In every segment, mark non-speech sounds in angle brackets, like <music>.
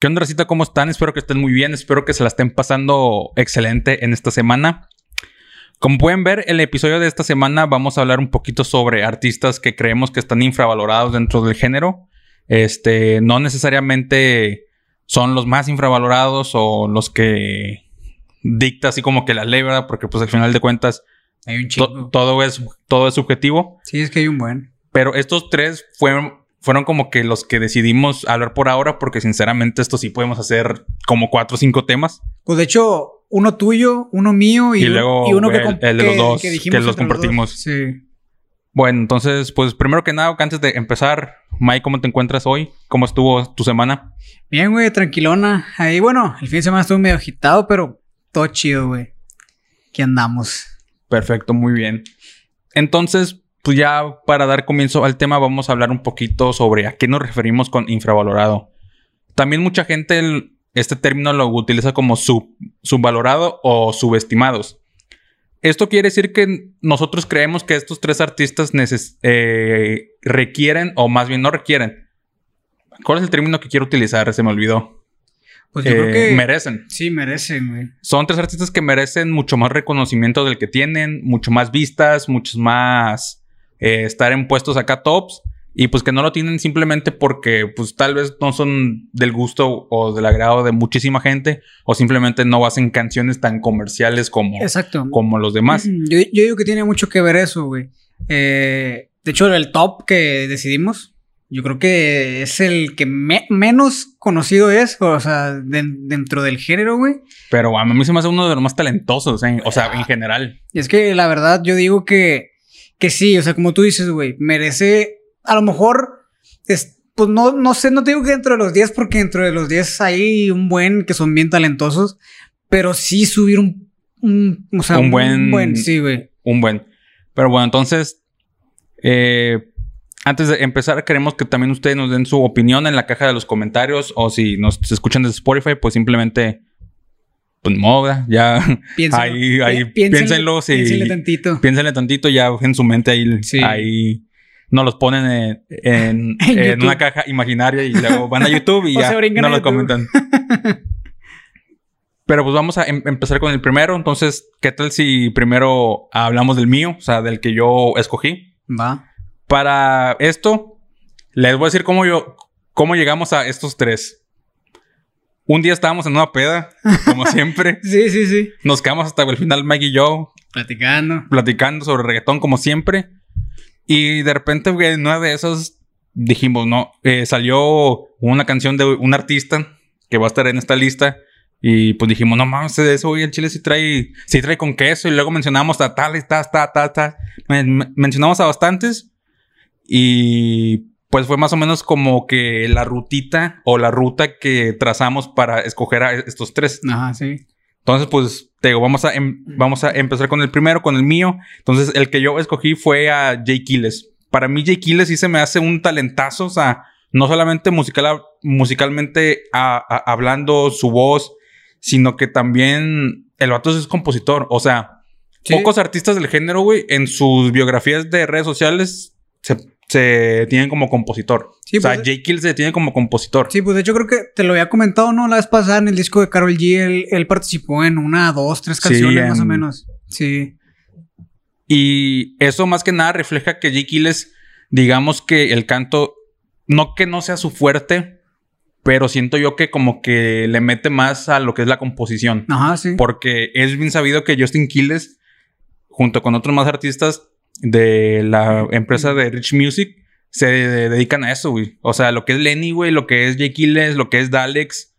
¿Qué onda, Racita? ¿Cómo están? Espero que estén muy bien. Espero que se la estén pasando excelente en esta semana. Como pueden ver, el episodio de esta semana vamos a hablar un poquito sobre artistas que creemos que están infravalorados dentro del género. Este, no necesariamente son los más infravalorados o los que dicta así como que la ley, ¿verdad? Porque pues al final de cuentas Hay un to- chico. todo, es, todo es subjetivo. Sí, es que hay un buen. Pero estos tres fueron, fueron como que los que decidimos hablar por ahora, porque sinceramente esto sí podemos hacer como cuatro o cinco temas. Pues de hecho, uno tuyo, uno mío y, Y luego y uno que, el- el de los que- dos, que, que los compartimos. Sí. Bueno, entonces, pues primero que nada, antes de empezar, Mike, ¿cómo te encuentras hoy? ¿Cómo estuvo tu semana? Bien, güey, tranquilona. Ahí, bueno, el fin de semana estuvo medio agitado, pero todo chido, güey. Aquí andamos. Perfecto, muy bien. Entonces, pues ya para dar comienzo al tema, vamos a hablar un poquito sobre a qué nos referimos con infravalorado. También mucha gente el- este término lo utiliza como sub, subvalorado o subestimados. Esto quiere decir que nosotros creemos que estos tres artistas eh, requieren, o más bien no requieren. ¿Cuál es el término que quiero utilizar? Se me olvidó. Pues yo Eh, creo que. Merecen. Sí, merecen, güey. Son tres artistas que merecen mucho más reconocimiento del que tienen, mucho más vistas, muchos más eh, estar en puestos acá tops. Y pues que no lo tienen simplemente porque pues tal vez no son del gusto o del agrado de muchísima gente o simplemente no hacen canciones tan comerciales como, Exacto. como los demás. Yo, yo digo que tiene mucho que ver eso, güey. Eh, de hecho, el top que decidimos, yo creo que es el que me- menos conocido es, o sea, den- dentro del género, güey. Pero a mí se me hace uno de los más talentosos, en- o sea, en general. Y es que la verdad yo digo que, que sí, o sea, como tú dices, güey, merece, a lo mejor, es- pues no, no sé, no te digo que dentro de los 10, porque dentro de los 10 hay un buen que son bien talentosos, pero sí subir un, un, o sea, Un buen- sí, güey. Un buen. Pero bueno, entonces, eh, antes de empezar, queremos que también ustedes nos den su opinión en la caja de los comentarios o si nos escuchan desde Spotify, pues simplemente, pues moda, ya <laughs> Piénsenlo. ahí, ahí Pi- piénsenle- piénsenlo, sí, piénsenle tantito. piénsenle tantito, ya en su mente ahí, Sí. ahí nos los ponen en, en- <laughs> En en YouTube. una caja imaginaria y luego van a YouTube y <laughs> ya se brincan no a lo YouTube. comentan. Pero pues vamos a em- empezar con el primero. Entonces, ¿qué tal si primero hablamos del mío? O sea, del que yo escogí. Va. Para esto, les voy a decir cómo yo, cómo llegamos a estos tres. Un día estábamos en una peda, como <laughs> siempre. Sí, sí, sí. Nos quedamos hasta el final, Mike y yo, Platicando. platicando sobre reggaetón, como siempre. Y de repente, en una de esas dijimos, no, eh, salió una canción de un artista que va a estar en esta lista. Y pues dijimos, no mames, de eso, güey, el chile sí trae, sí trae con queso. Y luego mencionamos a tal, tal, tal, tal, tal. Men- mencionamos a bastantes. Y pues fue más o menos como que la rutita o la ruta que trazamos para escoger a estos tres. Ajá, sí. Entonces, pues, te digo, vamos a, em- vamos a empezar con el primero, con el mío. Entonces, el que yo escogí fue a Jay Kiles. Para mí, Jay Kiles sí se me hace un talentazo. O sea, no solamente musical, musicalmente a- a- hablando su voz, sino que también el vato es compositor. O sea, Sí. pocos artistas del género, güey, en sus biografías de redes sociales se, se tienen como compositor. Sí, o sea, pues- Jay Kiles se tiene como compositor. Sí, pues de hecho creo que te lo había comentado, ¿no? La vez pasada en el disco de Carol G, él, él participó en una, dos, tres Sí, canciones más o en- menos. Sí. Y eso más que nada refleja que Jake Gilles, digamos que el canto, no que no sea su fuerte, pero siento yo que como que le mete más a lo que es la composición. Ajá, sí. Porque es bien sabido que Justin Quiles, junto con otros más artistas de la empresa de Rich Music, se dedican a eso, güey. O sea, lo que es Lenny, güey, lo que es Jake lo que es Dalex,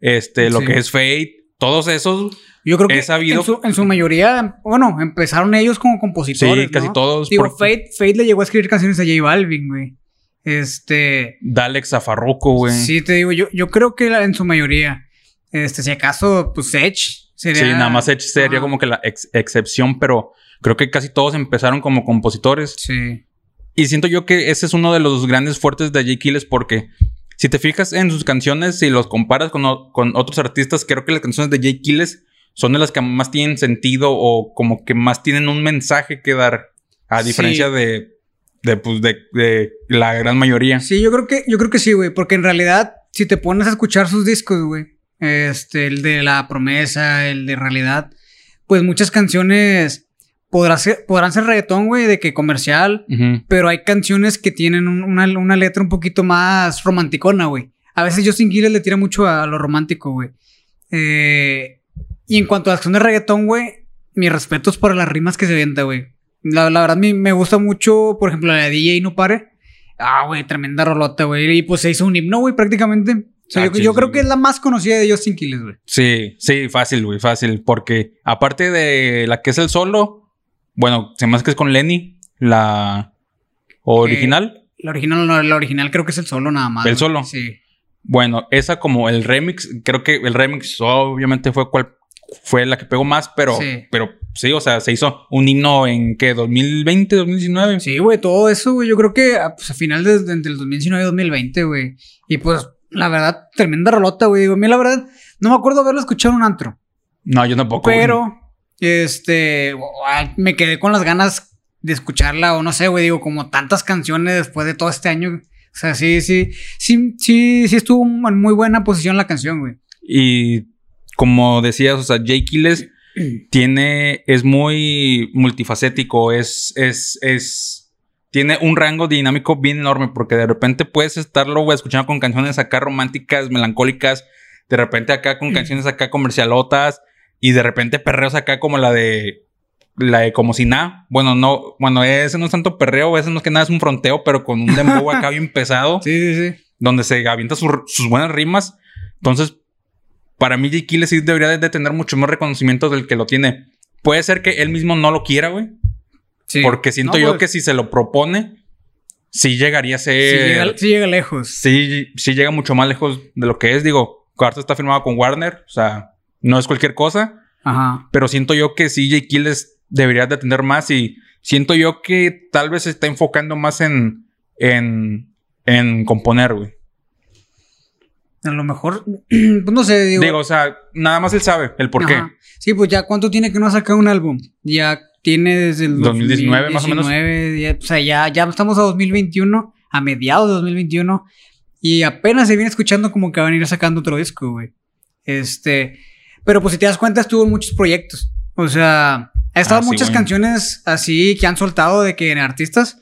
este, lo Sí. que es Fate, todos esos, Yo creo que sabido- en, su, en su mayoría, bueno, empezaron ellos como compositores. sí, casi ¿no? todos. Digo, Fate, Fate le llegó a escribir canciones a J Balvin, güey. Este. Dalex a Farruko, güey. Sí, te digo, yo, yo creo que en su mayoría. Este, si acaso, pues Edge sería. Sí, nada más Edge sería como que la ex- excepción, pero creo que casi todos empezaron como compositores. Sí. Y siento yo que ese es uno de los grandes fuertes de Jay Kiles porque si te fijas en sus canciones y los comparas con, con otros artistas, creo que las canciones de Jay Kiles son de las que más tienen sentido o como que más tienen un mensaje que dar, a Sí. diferencia de, de, pues, de, de la gran mayoría. Sí, yo creo que, yo creo que sí, güey. Porque en realidad, si te pones a escuchar sus discos, güey, este, el de La Promesa, el de Realidad, pues muchas canciones podrán ser, podrán ser reggaetón, güey, de que comercial, pero hay canciones que tienen un- una, una letra un poquito más romanticona, güey. A veces Justin Quiles le tira mucho a lo romántico, güey. Eh, y en cuanto a la acción de reggaetón, güey, mis respetos por las rimas que se avienta, güey. La, la verdad, me, me gusta mucho, por ejemplo, la de DJ No Pare. Ah, güey, tremenda rolota, güey. Y pues se hizo un himno, güey, prácticamente. O sea, Ah, yo, sí, yo sí, creo que es la más conocida de Justin Quiles, güey. Sí, sí, fácil, güey, fácil. Porque aparte de la que es el solo, bueno, se me hace que es con Lenny, la original. La original, no, la original creo que es el solo nada más. ¿El solo? Sí. Bueno, esa como el remix, creo que el remix obviamente fue cual fue la que pegó más, pero Sí. pero sí, o sea, se hizo un himno en qué 2020, 2019. Sí, güey, todo eso, güey. Yo creo que ah, pues, a final de, de- entre el 2019 y 2020, güey. Y pues, la verdad, tremenda rolota, güey. Digo, a mí, la verdad, no me acuerdo haberlo escuchado en un antro. No, yo tampoco. güey. Este, ah, me quedé con las ganas de escucharla, o no sé, güey. Digo, como tantas canciones después de todo este año. O sea, sí, sí, sí, sí, sí estuvo en muy buena posición la canción, güey. Y como decías, o sea, Jay Kiles <clears throat> tiene, es muy multifacético, es, es, es, tiene un rango dinámico bien enorme porque de repente puedes estarlo güey, escuchando con canciones acá románticas, melancólicas, de repente acá con <clears throat> canciones acá comercialotas y de repente perreos acá como la de, la de como si nada. Bueno, no, bueno, ese no es tanto perreo, ese no es que nada, es un fronteo, pero con un dembow <laughs> acá bien pesado Sí, sí, sí. donde se avienta sus, sus buenas rimas. Entonces, para mí, Jay Kiles sí debería de tener mucho más reconocimiento del que lo tiene. Puede ser que él mismo no lo quiera, güey. Sí. Porque siento No, yo pues, que si se lo propone, sí llegaría a sí ser. llega, sí llega lejos. Sí, sí llega mucho más lejos de lo que es. Digo, Carter está firmado con Warner. O sea, no es cualquier cosa. Ajá. Pero siento yo que sí, Jay Kiles debería de tener más. Y siento yo que tal vez se está enfocando más en, en, en componer, güey. A lo mejor, <clears throat> pues no sé, digo. Digo, o sea, nada más él sabe el por qué. Sí, pues ya cuánto tiene que no ha sacado un álbum. Ya tiene desde el 2019 más o menos. 2019, ya- o sea, ya, ya estamos a 2021, a mediados de 2021. Y apenas se viene escuchando como que van a ir sacando otro disco, güey. Este. Pero pues si te das cuenta, estuvo en muchos proyectos. O sea, ha estado Ah, sí, muchas canciones así que han soltado de que en artistas.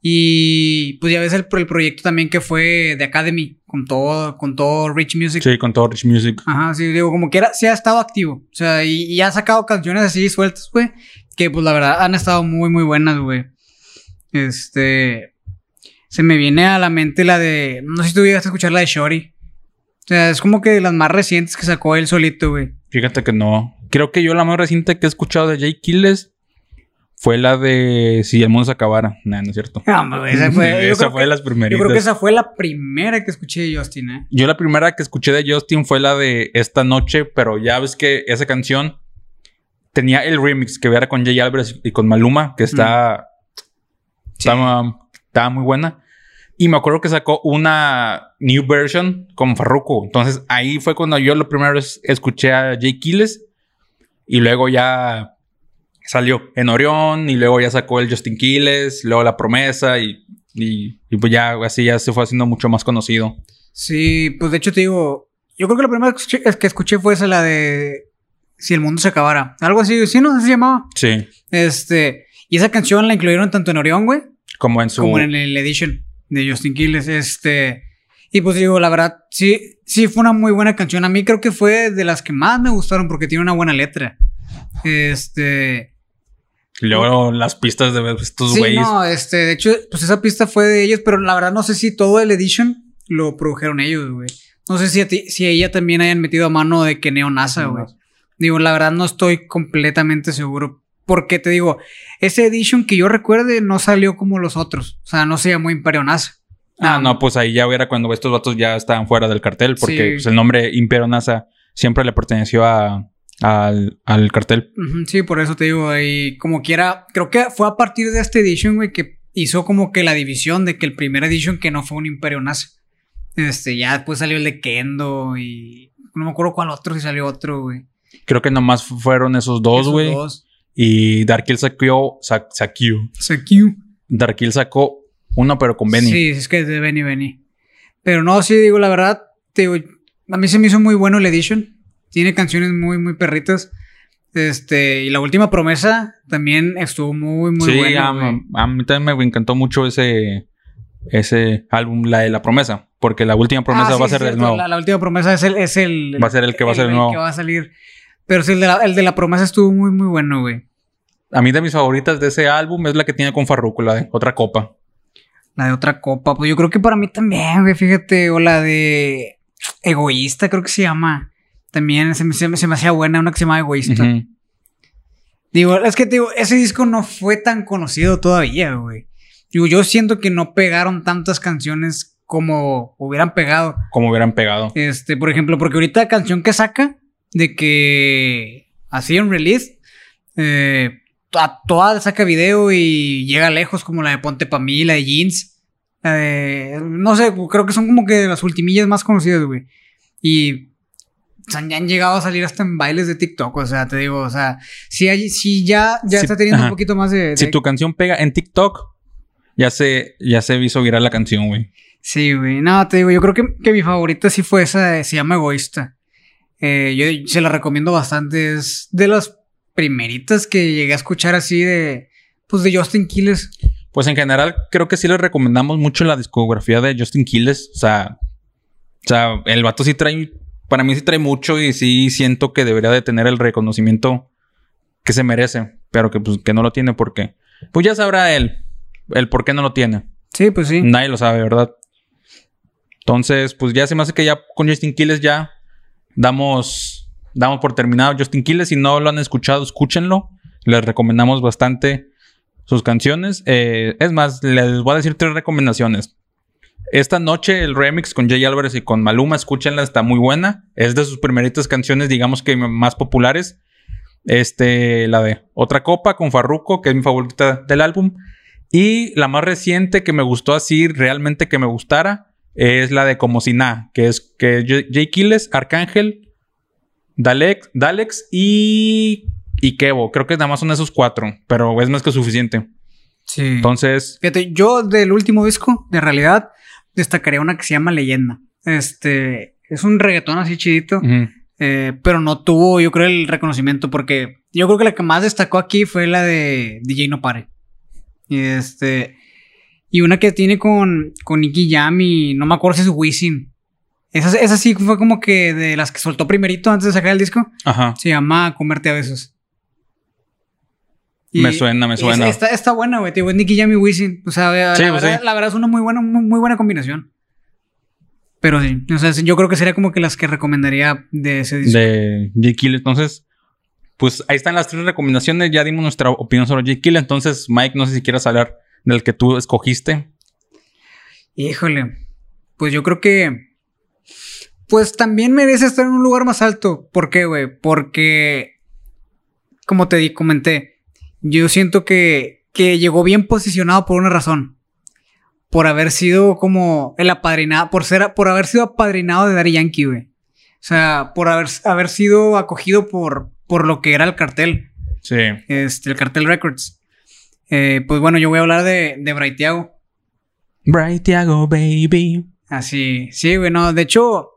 Y pues ya ves el, el proyecto también que fue de Academy, con todo, con todo Rich Music. Sí, con todo Rich Music. Ajá, sí, digo, como quiera, sí ha estado activo. O sea, y, y ha sacado canciones así sueltas, güey. Que pues la verdad han estado muy, muy buenas, güey. Este. Se me viene a la mente la de. No sé si tú llegaste a escuchar la de Shorty. O sea, es como que de las más recientes que sacó él solito, güey. Fíjate que no. Creo que yo la más reciente que he escuchado de Jay Killes fue la de Si el mundo se acabara. Nah, no es cierto. No, güey, esa <laughs> fue. yo, esa fue de las yo primeritas. creo que esa fue la primera que escuché de Justin, ¿eh? Yo la primera que escuché de Justin fue la de Esta Noche, pero ya ves que esa canción tenía el remix que era con Jay Álvarez y con Maluma, que está, Sí. estaba, estaba muy buena. Y me acuerdo que sacó una new version con Farruko. Entonces ahí fue cuando yo la primera vez escuché a Jay Kiles. Y luego ya salió en Orión. Y luego ya sacó el Justin Quiles. Luego La Promesa. Y, y, y pues ya así ya se fue haciendo mucho más conocido. Sí, pues de hecho te digo. Yo creo que la primera que escuché, que escuché fue esa, la de. Si el mundo se acabara. Algo así, sí, no sé si se llamaba. Sí. Este, y esa canción la incluyeron tanto en Orión, güey, Como en su... como en el edition de Justin Quiles. Este, y pues digo, la verdad, sí, sí fue una muy buena canción. A mí creo que fue de las que más me gustaron porque tiene una buena letra. Este, Y luego las pistas de estos sí, güeyes. no, este, de hecho, pues esa pista fue de ellos, pero la verdad no sé si todo el edition lo produjeron ellos, güey. No sé si a ti, si a ella también hayan metido a mano de que Neo NASA, güey. Digo, la verdad no estoy completamente seguro. Porque te digo, ese edition que yo recuerde no salió como los otros. O sea, no se llamó Imperio NASA. Ah, no, pues ahí ya era cuando estos vatos ya estaban fuera del cartel, porque Sí. pues, el nombre Imperio NASA siempre le perteneció a, al, al cartel. Sí, por eso te digo, y como quiera, creo que fue a partir de este edition, güey, que hizo como que la división de que el primer edition que no fue un Imperio NASA. Este, ya después salió el de Kendo y no me acuerdo cuál otro, si salió otro, güey. Creo que nomás fueron esos dos, güey. Y Darkill sacó, sa- saqueó. Sakiu. Darkill sacó uno, pero con Benny. Sí, es que es de Benny Benny. Pero no, sí, digo la verdad, te digo, a mí se me hizo muy bueno el Edition. Tiene canciones muy, muy perritas. Este, y la última promesa también estuvo muy, muy sí, buena. a, güey. a mí también me encantó mucho ese, ese álbum, la de la promesa. Porque la última promesa Ah, sí, va a sí, ser el nuevo. La, la última promesa es el, es el. Va a ser el que va a ser el nuevo. que va a salir. Pero sí, el de, la, el de la promesa estuvo muy, muy bueno, güey. A mí de mis favoritas de ese álbum es la que tiene con Farruko, la de Otra Copa. La de otra copa. Pues yo creo que para mí también, güey, fíjate. O la de Egoísta, creo que se llama. También se me, se me- se me hacía buena, una que se llama Egoísta. Ujú. Digo, es que digo, ese disco no fue tan conocido todavía, güey. Digo, yo siento que no pegaron tantas canciones como hubieran pegado. Como hubieran pegado. Este, por ejemplo, porque ahorita la canción que saca de que así en release, eh, a toda saca video y llega lejos, como la de Ponte Pa' mí, la de Jeans. La de, no sé, creo que son como que las ultimillas más conocidas, güey. Y ya han llegado a salir hasta en bailes de TikTok, o sea, te digo, o sea, si, hay, si ya, ya está teniendo ajá. un poquito más de... Si tu canción pega en TikTok, ya se, ya se hizo viral la canción, güey. Sí, güey. No, te digo, yo creo que, que mi favorita sí fue esa, de- se llama Egoísta. Eh, yo se la recomiendo bastante. Es de las primeritas que llegué a escuchar así de, pues de Justin Quiles. Pues en general, creo que sí les recomendamos mucho la discografía de Justin Quiles. O sea, o sea, el vato sí trae, para mí sí trae mucho y sí siento que debería de tener el reconocimiento que se merece, pero que pues que no lo tiene porque, pues ya sabrá él el por qué no lo tiene. Sí, pues sí. Nadie lo sabe, ¿verdad? Entonces, pues ya se me hace que ya con Justin Quiles ya damos, damos por terminado Justin Quiles. Si no lo han escuchado, escúchenlo. Les recomendamos bastante sus canciones. Eh, es más, les voy a decir tres recomendaciones. Esta noche el remix con Jay Álvarez y con Maluma, escúchenla, está muy buena. Es de sus primeritas canciones, digamos que más populares. Este, la de Otra Copa con Farruko, que es mi favorita del álbum. Y la más reciente que me gustó así, realmente que me gustara, es la de Como si nada, que es que Jay Quiles, Arcángel, Dalex, Dalex y, y Kevo. Creo que nada más son esos cuatro, pero es más que suficiente. Sí. Entonces, Fíjate, yo del último disco, de realidad, destacaría una que se llama Leyenda. Este, es un reggaetón así chidito. Eh, pero no tuvo, yo creo, el reconocimiento porque yo creo que la que más destacó aquí fue la de DJ No Pare. Y este. Y una que tiene con, con Nicky Jam y no me acuerdo si es Wisin. Esa, esa sí fue como que de las que soltó primerito antes de sacar el disco. ajá. Se llama Comerte a besos. Y- Me suena, me suena. Está, está buena, güey. Es Nicky Jam y Wisin. O sea, la, Sí, la pues verdad, sí. la verdad es una muy buena, muy, muy buena combinación. Pero sí, o sea, yo creo que sería como que las que recomendaría de ese disco. de Jay Kill. Entonces, pues ahí están las tres recomendaciones. Ya dimos nuestra opinión sobre Jay Kill. Entonces, Mike, no sé si quieras hablar del que tú escogiste. Híjole, pues yo creo que. Pues también merece estar en un lugar más alto. ¿Por qué, güey? Porque. Como te di, comenté. Yo siento que, que llegó bien posicionado por una razón. Por haber sido como el apadrinado. Por ser por haber sido apadrinado de Daddy Yankee, güey. O sea, por haber, haber sido acogido por, por lo que era el cartel. Sí. Este, el cartel Records. Eh, pues bueno, yo voy a hablar de, de Braithiago. Bright Tiago, baby. Así, sí, güey, no, de hecho,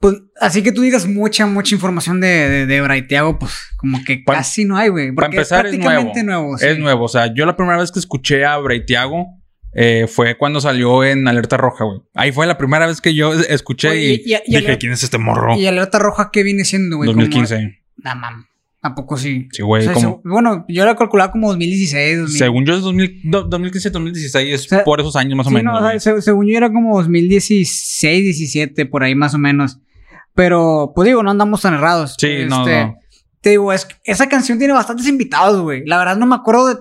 pues, así que tú digas mucha, mucha información de, de, de Braithiago, pues, como que Pa- casi no hay, güey. Para empezar, es nuevo. prácticamente nuevo. sí. Es nuevo. O sea, yo la primera vez que escuché a Bray Tiago eh, fue cuando salió en Alerta Roja, güey. Ahí fue la primera vez que yo escuché Oye, y, y- dije, ¿quién es este morro? Y alerta roja, ¿qué viene siendo, güey? Como- 2015. Nah, mam, ¿a poco sí? Sí, güey. O sea, como- bueno, yo la calculaba como 2016, 2000. Según yo es 2000 do- 2015, 2016. Es O sea, por esos años más o menos. no, o sea, según yo era como 2016, 17, por ahí más o menos. Pero, pues digo, no andamos tan errados. Sí, no, Este, no. Te digo, es, esa canción tiene bastantes invitados, güey. La verdad no me acuerdo de-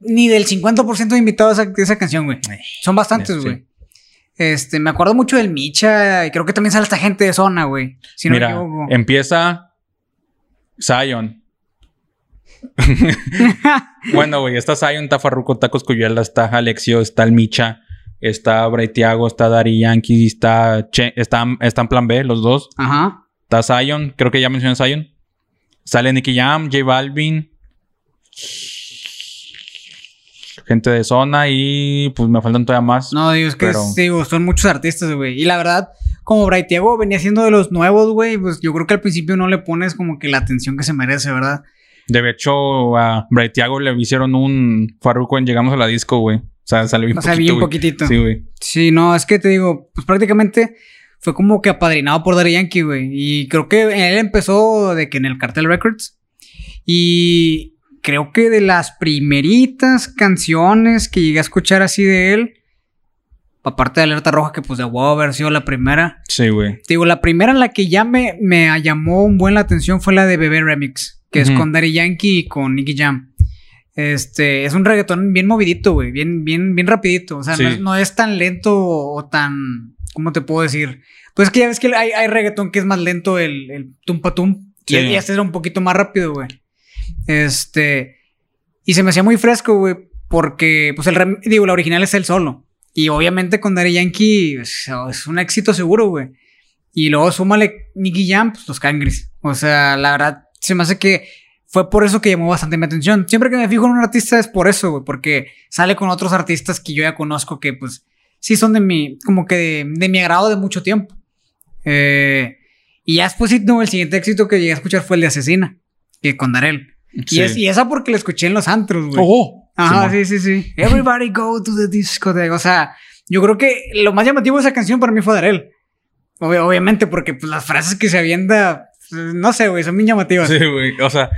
ni del 50% de invitados de esa, canción, güey. Son bastantes, sí. güey. Este, me acuerdo mucho del Micha y creo que también sale esta gente de zona, güey. Si no me Mira, equivoco. empieza Zion. <laughs> bueno, güey, está Zion, está Farruko, está Coscuyuela, está Alexio, está el Micha, está Braithiago, está Dari Yankee, está, Che- está, está en plan B, los dos. Ajá. Está Zion, creo que ya mencioné Zion. Sale Nicky Jam, J Balvin. Gente de zona y pues me faltan todavía más. No, digo, es que Pero- digo, son muchos artistas, güey. Y la verdad, como Braithiago venía siendo de los nuevos, güey, pues yo creo que al principio no le pones como que la atención que se merece, ¿verdad? De hecho, a Braithiago le hicieron un Farruko en Llegamos a la Disco, güey. O sea, salió bien O sea, bien poquitito. Sí, güey. Sí, no, es que te digo, pues prácticamente fue como que apadrinado por Daddy Yankee, güey. Y creo que él empezó de que en el Cartel Records. Y creo que de las primeritas canciones que llegué a escuchar así de él, aparte de Alerta Roja, que pues de wow haber sido la primera. Sí, güey. Te digo, la primera en la que ya me, me llamó un buen la atención fue la de Bebé Remix, que es con Daddy Yankee y con Nicky Jam. Este, es un reggaetón bien movidito, güey, bien, bien, bien rapidito. O sea, Sí. no, es- no es tan lento o tan, ¿cómo te puedo decir? Pues es que ya ves que hay, hay reggaetón que es más lento, el, el tumpa tum. Sí. y este era un poquito más rápido, güey. Este, y se me hacía muy fresco, güey, porque, pues el, digo, la original es el solo. Y obviamente con Daddy Yankee es, es un éxito seguro, güey. Y luego súmale Nicky Jam, pues los cangres. O sea, la verdad, se me hace que fue por eso que llamó bastante mi atención. Siempre que me fijo en un artista es por eso, güey, porque sale con otros artistas que yo ya conozco que, pues, sí son de mi, como que de, de mi agrado de mucho tiempo. Eh, y ya después, no, el siguiente éxito que llegué a escuchar fue el de Asesina, que con Darel. Sí. Y, es, y esa porque la escuché en los antros, güey. ¡Oh! Ajá, sí, sí, sí. Everybody go to the disco. O sea, yo creo que lo más llamativo de esa canción para mí fue Darel. Obvi- obviamente, porque pues, las frases que se avienta, pues, no sé, güey, son bien llamativas. Sí, güey. O sea,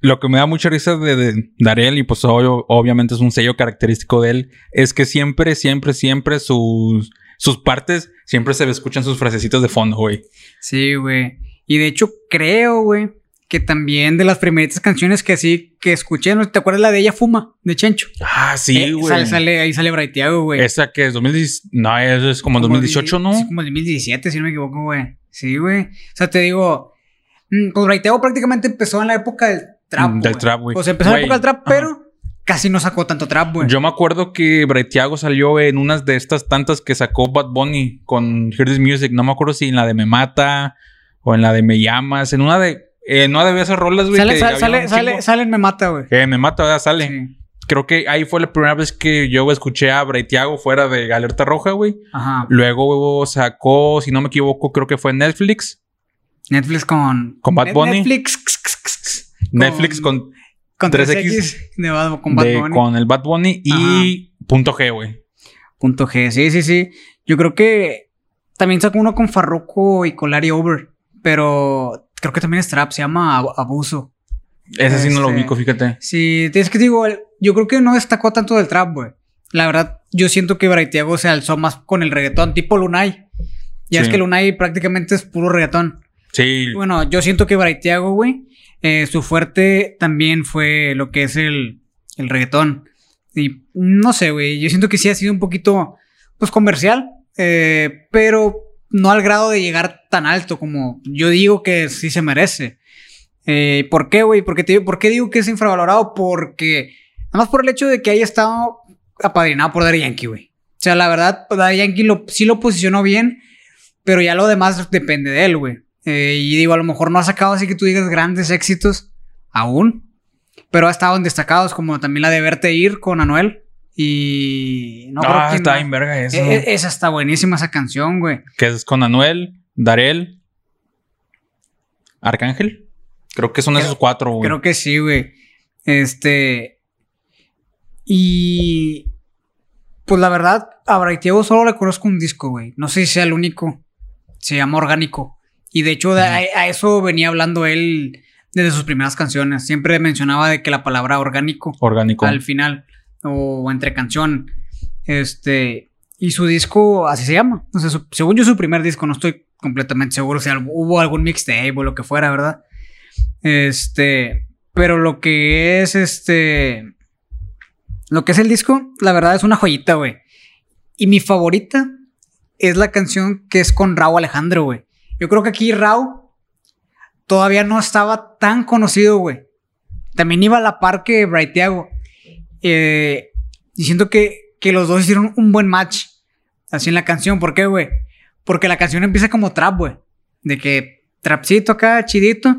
lo que me da mucha risa de, de Darel, y pues obvio- obviamente es un sello característico de él, es que siempre, siempre, siempre sus, sus partes, siempre se le escuchan sus frasecitos de fondo, güey. Sí, güey. Y de hecho, creo, güey, que también de las primeritas canciones que así que escuché, ¿no? ¿te acuerdas la de Ella Fuma? De Chencho. Ah, sí, Eh, güey. sale, sale- ahí sale Braithiago, güey. Esa que es 2010. No, eso es como Como 2018, di- ¿no? Sí, como el 2017, si no me equivoco, güey. Sí, güey. O sea, te digo, mm, pues Braithiago prácticamente empezó en la época del trap. Mm, del trap, güey. Sea, empezó en la época del trap, ajá. pero casi no sacó tanto trap, güey. Yo me acuerdo que Braithiago salió en unas de estas tantas que sacó Bad Bunny con Hear This Music. No me acuerdo si en la de Me Mata o en la de Me Llamas. En una de. En una de esas rolas, güey. Sale, sale, sale, sale, sale Me Mata, güey. Que Me Mata, ¿verdad? Sale. Sí. Creo que ahí fue la primera vez que yo escuché a Braithiago fuera de Alerta Roja, güey. Ajá. Luego sacó, si no me equivoco, creo que fue Netflix. Netflix con... Con Bad Bunny. Netflix... Netflix con, Con 3X 3X de Bad, con Bad de- Bunny. con el Bad Bunny y Punto G, güey. Punto G, sí, sí, sí. Yo creo que también sacó uno con Farruko y con Larry Over. Pero creo que también es trap, se llama Ab- Abuso. Ese sí no lo Este- ubico, fíjate. Sí, es que digo, yo creo que no destacó tanto del trap, güey. La verdad, yo siento que Braithiago se alzó más con el reggaetón, tipo Lunay. Ya es que Lunay prácticamente es puro reggaetón. Sí, Bueno, yo siento que Braithiago, güey, eh, su fuerte también fue lo que es el, el reggaetón. Y no sé, güey, yo siento que sí ha sido un poquito, pues, comercial, eh, pero no al grado de llegar tan alto como yo digo que sí se merece. Eh, ¿Por qué, güey? Digo- ¿Por qué digo que es infravalorado? Porque, nada más por el hecho de que haya estado apadrinado por Daddy Yankee, güey. O sea, la verdad, Daddy Yankee lo, sí lo posicionó bien, pero ya lo demás depende de él, güey. Eh, y digo, a lo mejor no ha sacado así que tú digas grandes éxitos aún, pero ha estado en destacados, como también la de Verte Ir con Anuel. Y no creo ah, que está bien verga eso. Eh, eh, esa está buenísima, esa canción, güey. que es con Anuel, Darel, Arcángel. Creo que son Creo- esos cuatro, güey. Creo que sí, güey. Este. Y. Pues la verdad, a Braithiago solo le conozco un disco, güey. No sé si sea el único. Se llama Orgánico. Y de hecho, de- a, a eso venía hablando él desde sus primeras canciones. Siempre mencionaba de que la palabra orgánico Orgánico. al final o entre canción. Este. Y su disco así se llama. Según yo, su primer disco, no estoy completamente seguro si hubo algún mixtape o lo que fuera, ¿verdad? Este. Pero lo que es este. Lo que es el disco, la verdad es una joyita, güey. Y mi favorita es la canción que es con Raúl Alejandro, güey. Yo creo que aquí Raúl todavía no estaba tan conocido, güey. También iba a la par que Braithiago. Eh, y siento que, que los dos hicieron un buen match. Así en la canción. ¿Por qué, güey? Porque la canción empieza como trap, güey. De que trapcito acá, chidito.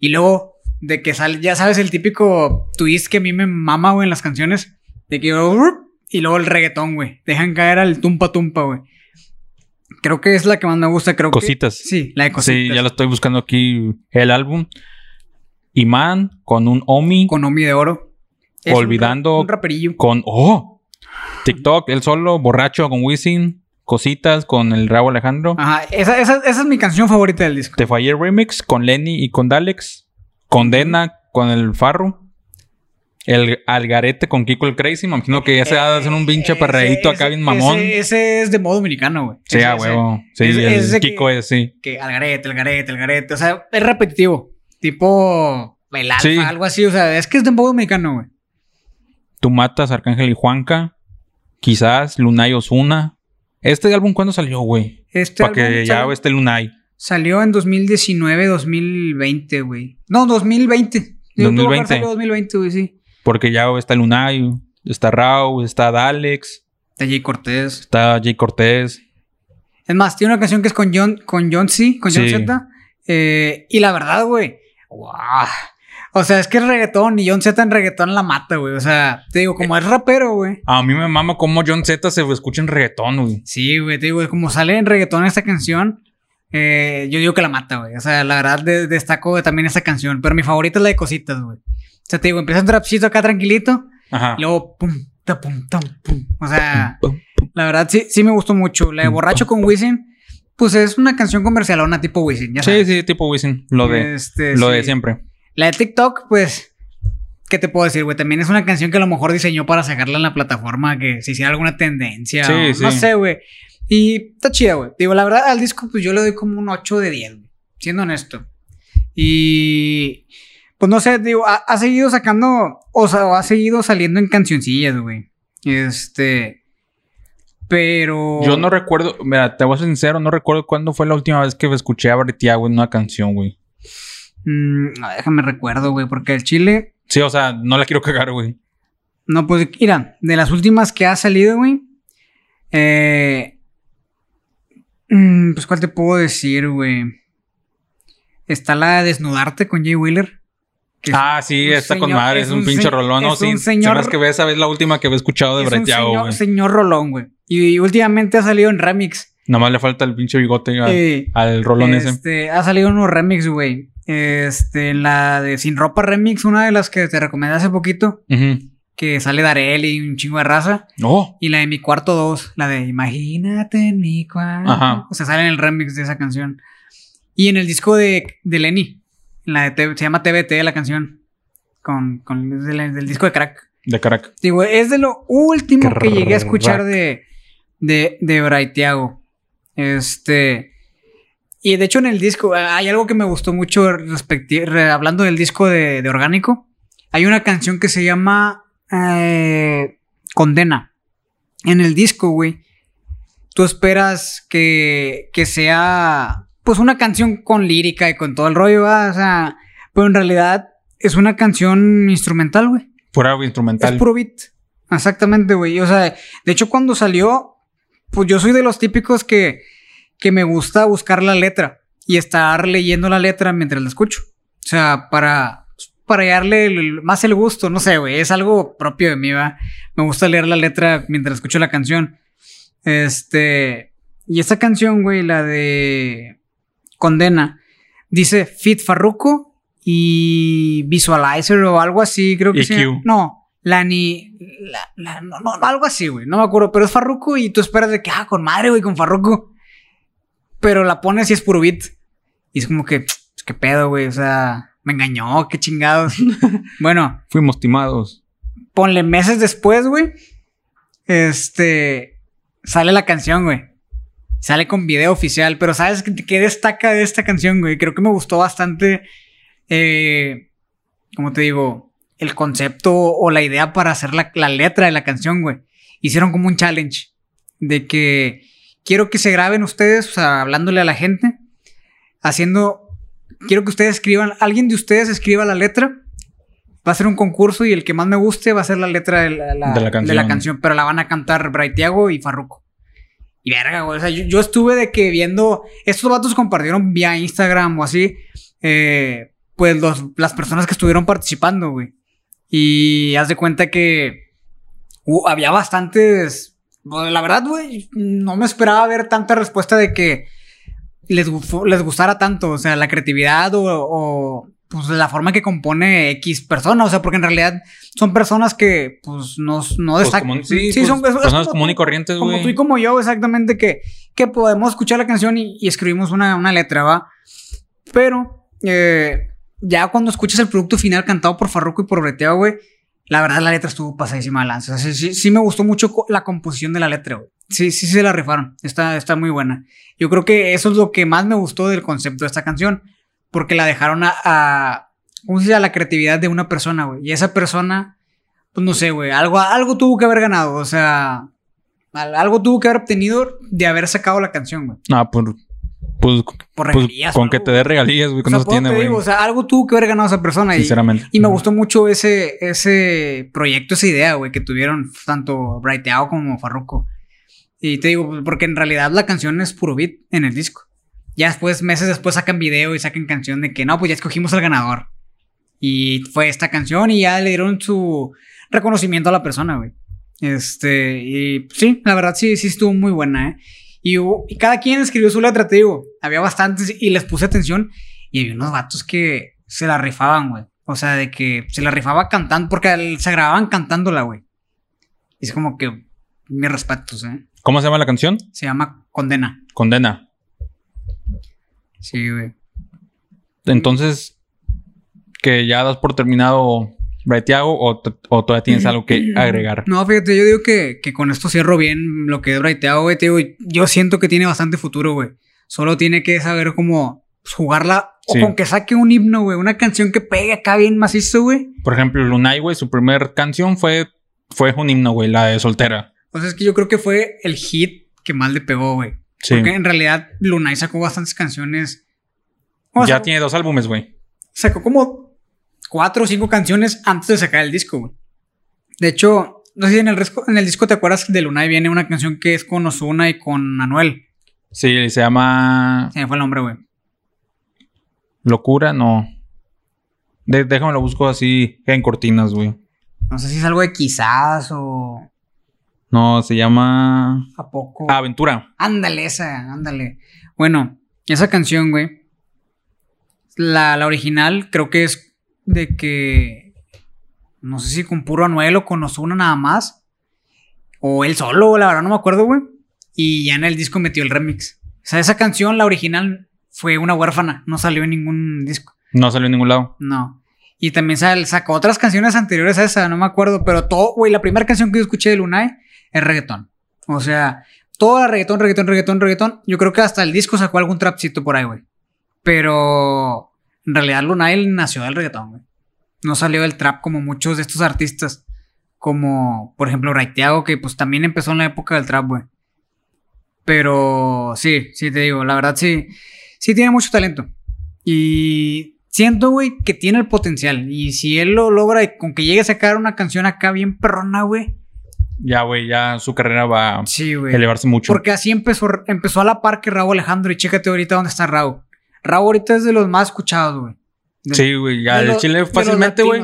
Y luego, de que sale, ya sabes, el típico twist que a mí me mama, güey, en las canciones. De que. Y luego el reggaetón, güey. Dejan caer al tumpa tumpa, güey. Creo que es la que más me gusta. Creo Cositas. Que, sí, la de cositas. Sí, ya lo estoy buscando aquí el álbum. Imán con un Omi. Con Omi de oro. Es olvidando. Un, raperillo. Con. ¡Oh! TikTok, el solo, borracho con Wisin. Cositas con el Rabo Alejandro. Ajá, esa, esa, esa, es mi canción favorita del disco. Te Fallé Remix con Lenny y con Dalex. Condena con el Farro. El Algarete con Kiko el Crazy. Me imagino que ya se va a hacer un pinche perreíto acá bien mamón. Ese, ese, es de modo dominicano, güey. Sí, a huevo. Sí, ese, el Kiko que, es, sí. Que Algarete, Algarete, Algarete. O sea, es repetitivo. Tipo el alfa, Sí. algo así. O sea, es que es de modo dominicano, güey. Tú matas Arcángel y Juanca. Quizás Lunay Osuna. ¿Este álbum cuándo salió, güey? Este Para que ya salió- esté Lunay. Salió en 2019, 2020, güey. No, 2020. Digo, tuvo que haber 2020. salido 2020, güey, sí. Porque ya está Lunay, está Rao, está Dalex, De Jay Cortés. está Jay Cortés. Es más, tiene una canción que es con John, con John C, con John Sí. Z. eh, y la verdad, güey. ¡guau! O sea, es que es reggaetón y John Z en reggaetón la mata, güey. O sea, te digo, como es rapero, güey. A mí me mama cómo John Z se escucha en reggaetón, güey. Sí, güey, te digo, como sale en reggaetón esta canción, eh, yo digo que la mata, güey. O sea, la verdad de- destaco también esta canción, pero mi favorita es la de Cositas, güey. O sea, te digo, empieza un trapcito acá tranquilito, Ajá. y luego pum, ta, pum, tam, pum. O sea, la verdad sí, sí me gustó mucho. La de Borracho con Wisin, pues es una canción comercialona tipo Wisin, ya Sí, sí, tipo Wisin. Lo de, Este, lo sí. de siempre. La de TikTok, pues, ¿qué te puedo decir, güey? También es una canción que a lo mejor diseñó para sacarla en la plataforma, que se hiciera alguna tendencia. Sí, o- sí. No sé, güey. Y está chida, güey. Digo, la verdad, al disco, pues yo le doy como un 8 de 10, güey. Siendo honesto. Y. Pues no sé, digo, ha, ha seguido sacando. O sea, o ha seguido saliendo en cancioncillas, güey. Este. Pero. Yo no recuerdo, mira, te voy a ser sincero, no recuerdo cuándo fue la última vez que escuché a Bretiago en una canción, güey. Mm, no, déjame recuerdo, güey, porque el chile. Sí, o sea, no la quiero cagar, güey. No, pues mira, de las últimas que ha salido, güey. Eh, mm, pues, ¿cuál te puedo decir, güey? Está la de Desnudarte con Jay Wheeler. es Ah, sí, un está con madre, es un, pinche rolón, ¿no? es Sí, un se señor, que esa vez la última que he escuchado de es un Bretiago, señor, rolón, güey. Y, últimamente ha salido en remix. Nomás le falta el pinche bigote a- Eh, al rolón ese. este, ha salido unos remix, güey. Este, la de Sin Ropa Remix, una de las que te recomendé hace poquito, que sale Darel y un chingo de raza. Oh, Y la de Mi Cuarto 2, la de Imagínate en mi cuarto. Ajá. O sea, sale en el remix de esa canción. Y en el disco de, de Lenny, en la de se llama TBT la canción. Con, con del, del disco de Crack. de crack. Digo, es de lo último que llegué a escuchar de, de, de Braithiago. Este. Y de hecho, en el disco, ah, hay algo que me gustó mucho hablando del disco de, de Orgánico. Hay una canción que se llama eh, Condena. En el disco, güey. Tú esperas que, que sea pues una canción con lírica y con todo el rollo, ¿va? o sea, pero en realidad es una canción instrumental, güey. Algo instrumental. Es puro beat. Exactamente, güey. O sea, de hecho, cuando salió, pues yo soy de los típicos que, que me gusta buscar la letra y estar leyendo la letra mientras la escucho. O sea, para, para darle el- más el gusto, no sé, güey. Es algo propio de mí, va. Me gusta leer la letra mientras escucho la canción. Este. Y esta canción, güey, la de Condena, dice Fit Farruko y Visualizer o algo así, creo que sí. No, la ni. la- la- no, no, algo así, güey. No me acuerdo, pero es Farruko y tú esperas de que, ah, con madre, güey, con Farruko. Pero la pones y es puro beat. Y es como que, qué pedo, güey. O sea, me engañó, qué chingados. <laughs> bueno, Fuimos timados. ponle meses después, güey. Este. Sale la canción, güey. Sale con video oficial. Pero ¿sabes qué, destaca de esta canción, güey? Creo que me gustó bastante. Eh, ¿Cómo te digo? El concepto o la idea para hacer la, la letra de la canción, güey. Hicieron como un challenge. De que quiero que se graben ustedes, o sea, hablándole a la gente. Haciendo. Quiero que ustedes escriban. Alguien de ustedes escriba la letra va a ser un concurso y el que más me guste va a ser la letra de la, la- De la canción. canción, pero la van a cantar Braithiago y Farruko. Y verga, güey. O sea, yo, yo estuve de que viendo. Estos vatos compartieron vía Instagram o así. eh, pues los- las personas que estuvieron participando, güey. Y haz de cuenta que hu- había bastantes la verdad, güey, no me esperaba ver tanta respuesta de que les, les gustara tanto, o sea, la creatividad o, o, pues la forma que compone X persona, o sea, porque en realidad son personas que pues no, no Pues destacan. sí, pues, son es personas como común y corrientes, Como güey. tú y como yo, exactamente, que, que podemos escuchar la canción y, y escribimos una, una letra, ¿va? Pero eh, ya cuando escuchas el producto final cantado por Farruko y por Breteado, güey, la verdad la letra estuvo pasadísima de lanza. Sí, sí, me gustó mucho la composición de la letra, güey. Sí, sí se la rifaron. Está, está muy buena. Yo creo que eso es lo que más me gustó del concepto de esta canción. Porque la dejaron a, ¿cómo se dice? A la creatividad de una persona, güey. Y esa persona, pues no sé, güey, algo, algo tuvo que haber ganado. O sea, al- algo tuvo que haber obtenido de haber sacado la canción, güey. No, por, pues, Por pues, regalías. con o que te dé regalías, güey, o con sea, eso tiene, güey. o sea, algo tuvo que haber ganado esa persona. Y, Sinceramente. y me gustó mucho ese, ese proyecto, esa idea, güey, que tuvieron tanto Brighteado como Farruko. Y te digo, porque en realidad la canción es puro beat en el disco. Ya después, meses después, sacan video y sacan canción de que no, pues ya escogimos al ganador. Y fue esta canción y ya le dieron su reconocimiento a la persona, güey. Este, y sí, la verdad sí, sí estuvo muy buena, ¿eh? Y, hubo- y cada quien escribió su letra, te digo. Había bastantes y les puse atención. Y había unos vatos que se la rifaban, güey. O sea, de que se la rifaba cantando, porque se grababan cantándola, güey. Y es como que mis respetos, ¿eh? ¿Cómo se llama la canción? Se llama Condena. Condena. Sí, güey. Entonces, que ya das por terminado Braithiago o, o todavía tienes algo que <clears throat> agregar. No, fíjate, yo digo que, que con esto cierro bien lo que es güey. Te digo, yo siento que tiene bastante futuro, güey. Solo tiene que saber cómo pues, jugarla. O Sí. con que saque un himno, güey. Una canción que pegue acá bien macizo, güey. Por ejemplo, Lunay, güey, su primer canción fue, fue un himno, güey, la de soltera. Sea, es que yo creo que fue el hit que más le pegó, güey. Sí. Porque en realidad Lunay sacó bastantes canciones. O ya tiene dos álbumes, güey. sacó como cuatro o cinco canciones antes de sacar el disco, güey. De hecho, no sé si en el, disco, en el disco te acuerdas de Lunay viene una canción que es con Ozuna y con Anuel. Sí, se llama Se me fue el nombre, güey. Locura, no. De, déjame lo busco así en cortinas, güey. No sé si es algo de quizás o No, se llama a poco. Ah, Aventura. Ándale, esa, ándale. Bueno, esa canción, güey. La, la original creo que es de que. No sé si con puro Anuel o con Ozuna nada más. O él solo, la verdad no me acuerdo, güey. Y ya en el disco metió el remix. O sea, esa canción, la original, fue una huérfana. No salió en ningún disco. No salió en ningún lado. No. Y también sacó otras canciones anteriores a esa, no me acuerdo. Pero todo, güey, la primera canción que yo escuché de Lunay es reggaetón. O sea, toda reggaetón, reggaetón, reggaetón, reggaetón. Yo creo que hasta el disco sacó algún trapcito por ahí, güey. Pero en realidad Lunay nació del reggaetón, güey. No salió del trap como muchos de estos artistas. Como, por ejemplo, Raiteago, que pues también empezó en la época del trap, güey. Pero sí, sí te digo, la verdad sí, sí tiene mucho talento. Y siento, güey, que tiene el potencial. Y si él lo logra y con que llegue a sacar una canción acá bien perrona, güey. Ya, güey, ya su carrera va a Sí, güey. elevarse mucho. Porque así empezó, empezó a la par que Raúl Alejandro. Y chécate ahorita dónde está Raúl. Raúl ahorita es de los más escuchados, güey. De- Sí, güey, ya de Chile los fácilmente, güey.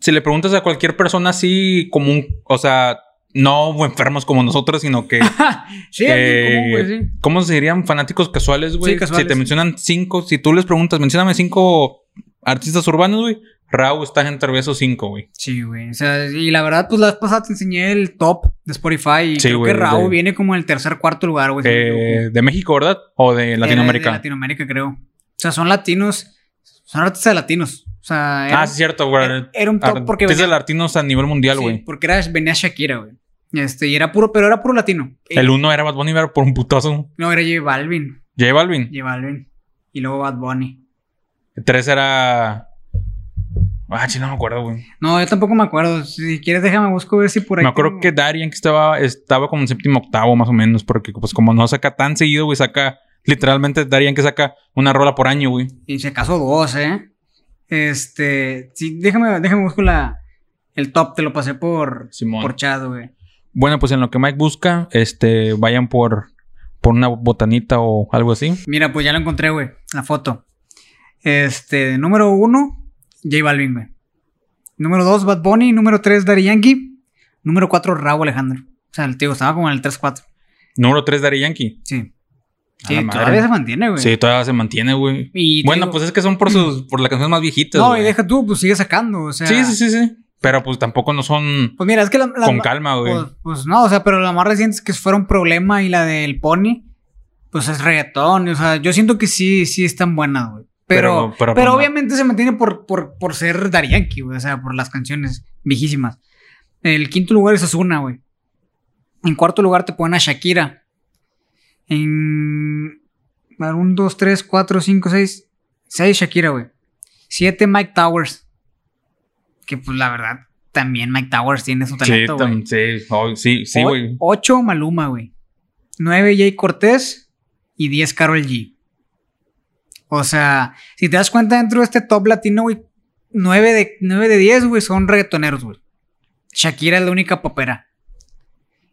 Si le preguntas a cualquier persona así común, o sea, no enfermos como nosotros, sino que <laughs> Sí, Eh, común, güey, sí. ¿Cómo se dirían fanáticos casuales, güey? Sí, casuales. Si te mencionan cinco, si tú les preguntas, mencióname cinco artistas urbanos, güey. Raúl está entre esos cinco, güey. Sí, güey. O sea, y la verdad, pues la vez pasada te enseñé el top de Spotify. Y Sí, creo güey, que Raúl de- viene como en el tercer, cuarto lugar, güey. Eh, de México, ¿verdad? O de Latinoamérica. De Latinoamérica, creo. O sea, son latinos. Son artistas latinos. O sea, era, ah, sí, cierto, güey. era- era un top porque Artistas latinos a nivel mundial, sí, güey. porque era, venía Shakira, güey. Este, y era puro, pero era puro latino. El uno era Bad Bunny, pero por un putazo. No, era J Balvin. J Balvin. J Balvin. Y luego Bad Bunny. Tres era. Ah, sí, no me acuerdo, güey. No, yo tampoco me acuerdo. Si quieres, déjame busco ver si por ahí. Me acuerdo tengo- que Darian que estaba, estaba como en séptimo octavo, más o menos, porque pues como no saca tan seguido, güey, saca literalmente Darian que saca una rola por año, güey. Y si acaso dos, ¿eh? Este. Sí, déjame, déjame busco la. El top, te lo pasé por. Simón. Por chat, güey. Bueno, pues en lo que Mike busca, este, vayan por, por una botanita o algo así. Mira, pues ya lo encontré, güey. La foto. Este, número uno, J Balvin, güey. Número dos, Bad Bunny. Número tres, Daddy Yankee. Número cuatro, Raúl Alejandro. O sea, el tío estaba como en el 3-4. Número 3 Daddy Yankee. Sí. Sí, todavía se mantiene, güey. Sí, todavía se mantiene, güey. Bueno, digo- pues es que son por sus, por las canciones más viejitas. No, y deja tú, pues sigue sacando. O sea. Sí, sí, sí, sí. Pero pues tampoco no son Pues mira, es que la. la- con calma, güey. Pues, pues no, o sea, pero la más reciente es que fuera un problema y la del Pony, pues es reggaetón. O sea, yo siento que sí, sí están buenas, güey. Pero, Pero- pero, pero, no. obviamente se mantiene por, por, por ser güey. O sea, por las canciones viejísimas. El quinto lugar es Ozuna, güey. En cuarto lugar te ponen a Shakira. En. a ver, Un, dos, tres, cuatro, cinco, seis. Seis Shakira, güey. Siete Mike Towers. Que pues la verdad, también Mike Towers tiene su talento, güey. sí, oh, sí, güey. 8 Maluma, güey. 9 Jay Cortés y 10 Carol G. O sea, si te das cuenta dentro de este top latino, güey, 9 de, 9 de 10, güey, son reggaetoneros, güey. Shakira es la única popera.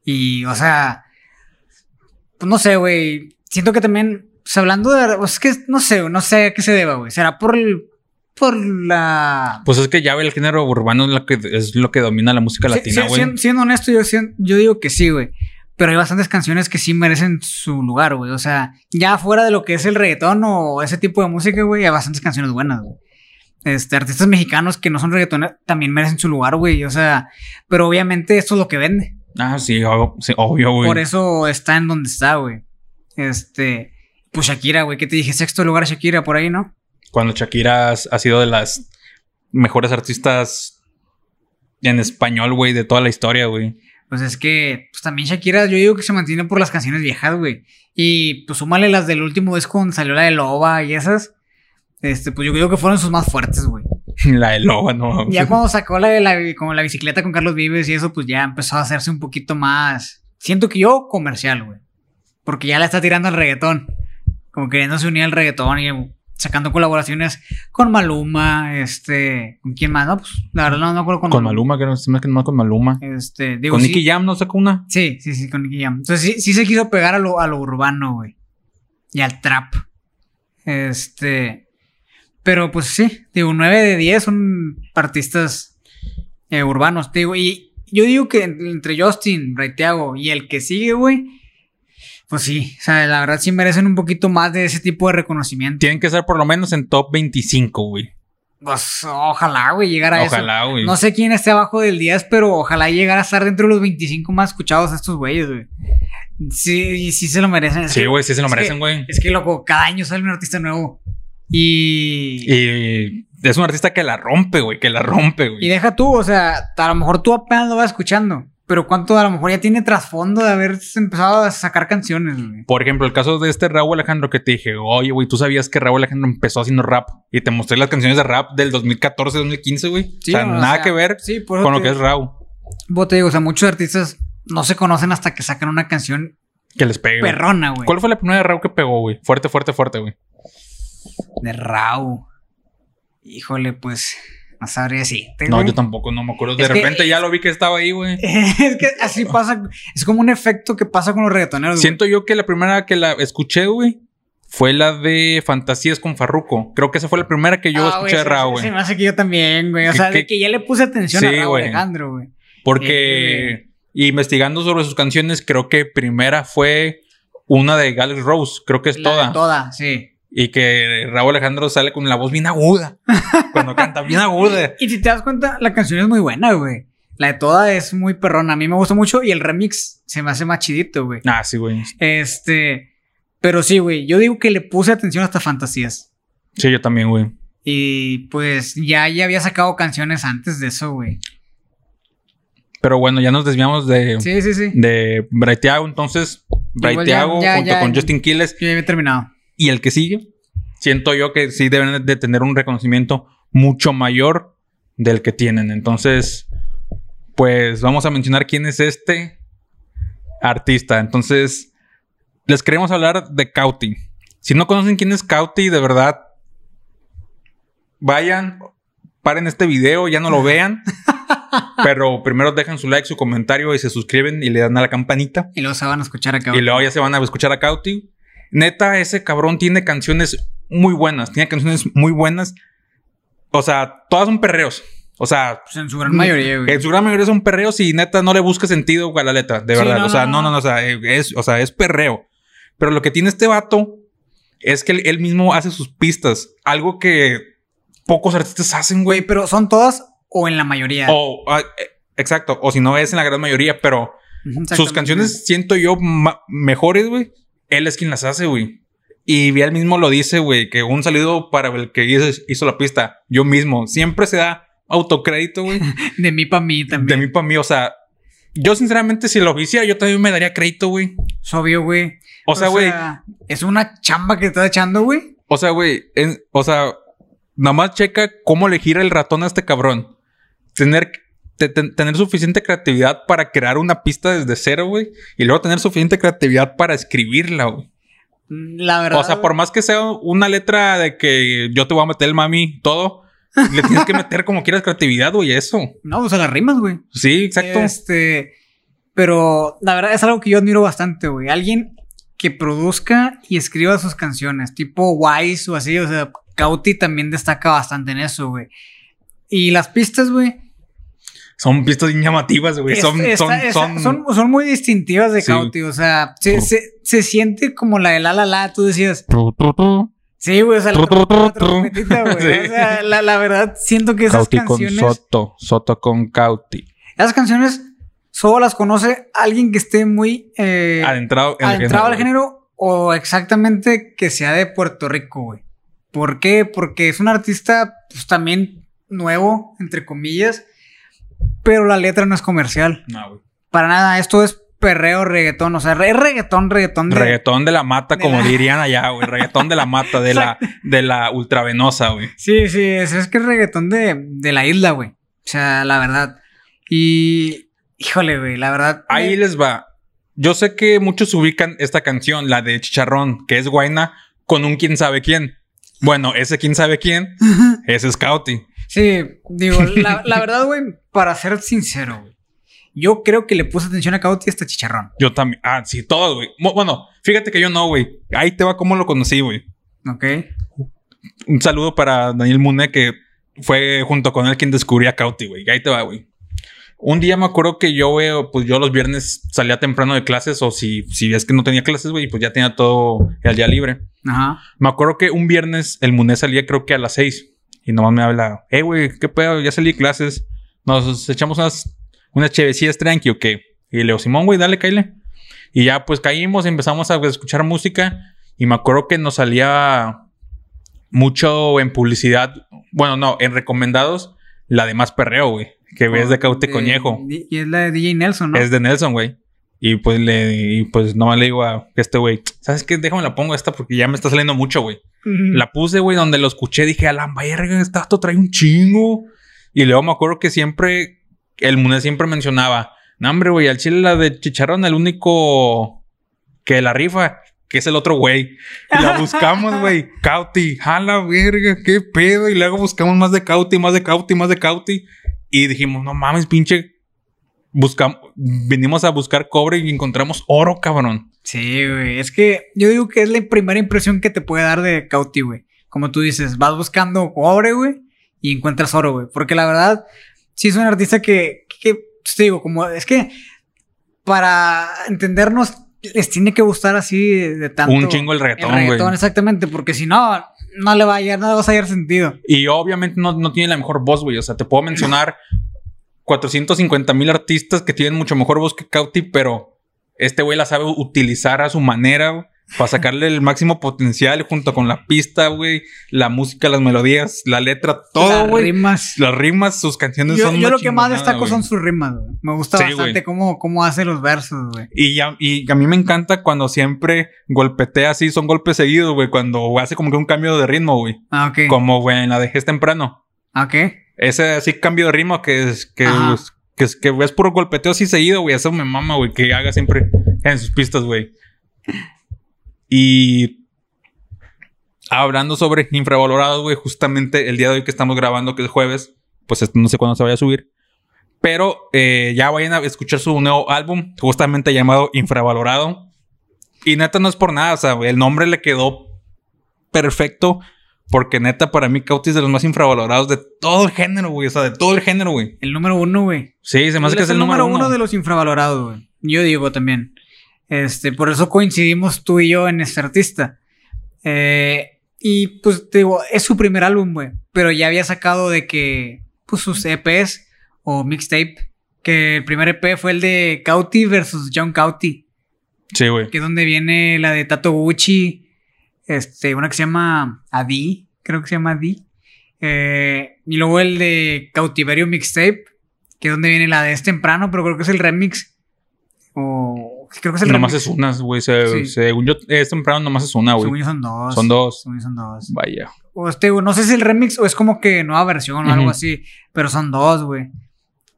Y, o sea, pues no sé, güey. Siento que también, pues hablando de. pues, es que no sé, no sé a qué se deba, güey. Será por el. Por la. Pues es que ya el género urbano es lo que, es lo que domina la música Sí, latina, sí, güey. siendo, siendo honesto, yo, yo digo que sí, güey. Pero hay bastantes canciones que sí merecen su lugar, güey. O sea, ya fuera de lo que es el reggaetón o ese tipo de música, güey, hay bastantes canciones buenas, güey. Este, artistas mexicanos que no son reggaetoneros también merecen su lugar, güey. O sea, pero obviamente esto es lo que vende. Ah, sí, ob- sí, obvio, güey. Por eso está en donde está, güey. Este, pues Shakira, güey, ¿qué te dije? Sexto lugar Shakira por ahí, ¿no? Cuando Shakira ha sido de las mejores artistas en español, güey, de toda la historia, güey. Pues es que, pues también Shakira, yo digo que se mantiene por las canciones viejas, güey. Y pues súmale las del último disco donde salió la de Loba y esas. Este, pues yo creo que fueron sus más fuertes, güey. <laughs> La de Loba, no. Ya cuando sacó la de la, como la bicicleta con Carlos Vives y eso, pues ya empezó a hacerse un poquito más. Siento que yo, comercial, güey. Porque ya la está tirando al reggaetón. Como queriéndose unir al reggaetón y sacando colaboraciones con Maluma, este. ¿Con quién más? No, pues la verdad no me acuerdo con, Con Maluma, que no se me más con Maluma. Este, digo, Con sí- Nicky Jam no sacó una. Sí, sí, sí, con Nicky Jam. Entonces sí, sí se quiso pegar a lo, a lo urbano, güey. Y al trap. Este. Pero pues sí, digo, 9 de 10 son artistas eh, urbanos, digo. Y yo digo que entre Justin, Raiteago y el que sigue, güey. Pues sí, o sea, la verdad sí merecen un poquito más de ese tipo de reconocimiento. Tienen que ser por lo menos en top 25, güey. Pues ojalá, güey, llegar a eso. Ojalá, güey. No sé quién esté abajo del 10, pero ojalá llegara a estar dentro de los 25 más escuchados a estos güeyes, güey. Sí, sí se lo merecen. Es Sí, güey, sí se lo es merecen, güey. Es que, loco, cada año sale un artista nuevo. Y... Y es un artista que la rompe, güey, que la rompe, Y güey. deja tú, o sea, a lo mejor tú apenas lo vas escuchando. Pero cuánto a lo mejor ya tiene trasfondo de haber empezado a sacar canciones, güey. Por ejemplo, el caso de este Raúl Alejandro que te dije, oye, güey, tú sabías que Raúl Alejandro empezó haciendo rap y te mostré las canciones de rap del 2014-2015, güey. Sí, o sea, o nada sea, que ver sí, con lo que es Raúl. Vos te digo, o sea, muchos artistas no se conocen hasta que sacan una canción Que les pegue. perrona, güey. ¿Cuál fue la primera de Raúl que pegó, güey? Fuerte, fuerte, fuerte, güey. De Rau. Híjole, pues. No sabría si. No, yo tampoco, no me acuerdo. De Es que- repente ya lo vi que estaba ahí, güey. <laughs> es que así pasa. Es como un efecto que pasa con los reggaetoneros. güey. Siento yo que la primera que la escuché, güey, fue la de Fantasías con Farruko. Creo que esa fue la primera que yo Ah, escuché de güey, se- Raúl, Se güey. me hace que yo también, güey. O Que- sea, de que- ya le puse atención Sí, a Raúl. Alejandro, güey. Porque investigando sobre sus canciones, creo que primera fue una de Gales Rose. Creo que es La toda. Toda, sí. Y que Raúl Alejandro sale con la voz bien aguda. <laughs> cuando canta bien aguda. Y si te das cuenta, la canción es muy buena, güey. La de Toda es muy perrona. A mí me gusta mucho y el remix se me hace más chidito, güey. Ah, sí, güey. Este. Pero sí, güey. Yo digo que le puse atención hasta fantasías. Sí, yo también, güey. Y pues ya, ya había sacado canciones antes de eso, güey. Pero bueno, ya nos desviamos de, Sí, sí, sí. de Braithiago. Entonces, Braithiago junto ya- con Justin Quiles Yo ya había terminado. Y el que sigue, siento yo que sí deben de tener un reconocimiento mucho mayor del que tienen. Entonces, pues vamos a mencionar quién es este artista. Entonces, les queremos hablar de Cauti. Si no conocen quién es Cauti, de verdad, vayan, paren este video, ya no lo vean. <laughs> Pero primero dejan su like, su comentario y se suscriben y le dan a la campanita. Y luego se van a escuchar acá. Y luego ya se van a escuchar a Cauti. Neta, ese cabrón tiene canciones muy buenas. Tiene canciones muy buenas. O sea, todas son perreos. O sea, Pues en su gran mayoría, güey. en su gran mayoría son perreos y neta no le busca sentido a la letra, de Sí, verdad. no, o sea, no, no, no, o sea, eh, es, o sea, es perreo. Pero lo que tiene este vato es que él, él mismo hace sus pistas. Algo que pocos artistas hacen, Güey, pero ¿son todas o en la mayoría? O, ah, eh, exacto. O si no es en la gran mayoría, pero sus canciones siento yo mejores, güey. Él es quien las hace, güey. Y él mismo lo dice, güey, que un saludo para el que hizo, hizo la pista. Yo mismo. Siempre se da autocrédito, güey. <laughs> De mí para mí de también. mí para mí. O sea, yo sinceramente, si lo hiciera, yo también me daría crédito, güey. Es obvio, güey. O sea, güey. es una chamba que está echando, güey. O sea, güey. O sea, nada más checa cómo le gira el ratón a este cabrón. Tener, te- te- tener suficiente creatividad para crear una pista desde cero, güey. Y luego tener suficiente creatividad para escribirla, güey. La verdad. O sea, por más que sea una letra de que yo te voy a meter el mami, todo, <laughs> le tienes que meter como quieras creatividad, güey, eso. No, o sea, las rimas, güey. Sí, exacto. Este. Pero la verdad es algo que yo admiro bastante, güey. Alguien que produzca y escriba sus canciones, tipo Wise o así. O sea, Cauti también destaca bastante en eso, güey. Y las pistas, güey. Son pistas llamativas, güey. Son, esta- son, esta- son, son, son muy distintivas de Sí. Cauti. O sea, se, se, se siente como la de la la la. Tú decías, Tru, tru, tru. sí, güey. O sea, la, trompetita, güey. <laughs> Sí. O sea, la, la verdad, siento que esas Cauti con canciones. Soto. Soto con Cauti. Esas canciones solo las conoce alguien que esté muy eh, Adentrado en el adentrado al género o exactamente que sea de Puerto Rico, güey. ¿Por qué? Porque es un artista pues, también nuevo, entre comillas, pero la letra no es comercial. No, güey. Para nada, esto es perreo, reggaetón, o sea, es reggaetón, reggaetón de... Reggaetón de la mata, de como la- dirían allá, güey. Reggaetón de la mata, de la, de la ultravenosa, güey. Sí, sí, es, es que es reggaetón de, de la isla, güey. O sea, la verdad. Y... Híjole, güey, la verdad... Ahí me- les va. Yo sé que muchos ubican esta canción, la de Chicharrón, que es Guaina, con un quién sabe quién. Bueno, ese quién sabe quién, es Cauti. Sí, digo, la, la <laughs> verdad, güey, para ser sincero, güey. Yo creo que le puse atención a Cauti hasta chicharrón. Yo también. Ah, sí, todos, güey. Bueno, fíjate que yo no, güey. Ahí te va cómo lo conocí, güey. ¿Ok? Un saludo para Daniel Mune, que fue junto con él quien descubrió a Cauti, güey. Ahí te va, güey. Un día me acuerdo que yo, güey, pues yo los viernes salía temprano de clases, o si, si es que no tenía clases, güey, pues ya tenía todo el día libre. Ajá. Me acuerdo que un viernes el Mune salía creo que a las 6 y nomás me habla, hey, güey, ¿qué pedo? Ya salí de clases. Nos echamos unas, unas chevecillas tranqui o qué. Y le digo, Simón, güey, dale, caile. Y ya pues caímos, empezamos a escuchar música y me acuerdo que nos salía mucho en publicidad, bueno, no, en recomendados, la de Más Perreo, güey, que ves de Caute De- Conejo. Y es la de DJ Nelson, ¿no? Es de Nelson, güey. Y pues le, y pues no le digo a este güey, ¿sabes qué? Déjame la pongo esta porque ya me está saliendo mucho, güey. La puse, güey, donde lo escuché, dije, a la verga, este vato trae un chingo. Y luego me acuerdo que siempre, el Mune siempre mencionaba, no, hombre, güey, al chile la de Chicharrón, el único que la rifa, que es el otro güey. Y la buscamos, <laughs> güey, Cauti, a la verga, qué pedo. Y luego buscamos más de Cauti, más de Cauti, más de Cauti. Y dijimos, no mames, pinche. Buscamos, vinimos a buscar cobre y encontramos oro, cabrón. Sí, güey. Es que yo digo que es la primera impresión que te puede dar de Cauti, güey. Como tú dices, vas buscando cobre, güey, y encuentras oro, güey. Porque la verdad, sí es un artista que, que, pues, te digo, como es que para entendernos les tiene que gustar así de, tanto. Un chingo el reggaetón, güey. reggaetón, exactamente, porque si no, no le va a hallar, no le vas a hallar sentido. Y obviamente no, no tiene la mejor voz, güey. O sea, te puedo mencionar 450 mil artistas que tienen mucho mejor voz que Cauti, pero este güey la sabe utilizar a su manera para sacarle el máximo potencial junto con la pista, güey, la música, las melodías, la letra, todo, Las güey. rimas. Las rimas, sus canciones Yo, son yo lo que más destaco son sus rimas, güey. Me gusta Sí, bastante cómo, cómo hace los versos, güey. Y, y a mí me encanta cuando siempre golpetea así, son golpes seguidos, güey, cuando hace como que un cambio de ritmo, güey. Ah, ok. Como, güey, en la dejé temprano. Ah, Ok. Ese así cambio de ritmo que es que, Ajá. que, es, que es puro golpeteo así seguido, güey. Eso me mama, güey, que haga siempre en sus pistas, güey. Y hablando sobre infravalorados, güey, justamente el día de hoy que estamos grabando, que es jueves, pues no sé cuándo se vaya a subir. Pero eh, ya vayan a escuchar su nuevo álbum, justamente llamado Infravalorado. Y neta no es por nada, o sea, el nombre le quedó perfecto Porque neta, para mí, Cauti es de los más infravalorados de todo el género, güey. O sea, de todo el género, güey. El número uno, güey. Sí, se me hace que es el número uno. de los infravalorados, güey. Yo digo también. Este, por eso coincidimos tú y yo en este artista. Eh, y pues te digo, es su primer álbum, güey. Pero ya había sacado de que, pues sus EPs o mixtape. Que el primer EP fue el de Cauti versus John Cauti. Sí, güey. Que es donde viene la de Tato Gucci. Este, una que se llama Adi. Creo que se llama Adi. Eh, y luego el de Cautiverio Mixtape. Que es donde viene la de Es Temprano, pero creo que es el remix. O creo que es el Nomás remix. es una, güey. Se, Sí. Según yo, es temprano, nomás es una, güey. Según yo son dos. Son dos. Según yo son dos. Vaya. O este, güey, no sé si el remix o es como que nueva versión o algo así. Pero son dos, güey.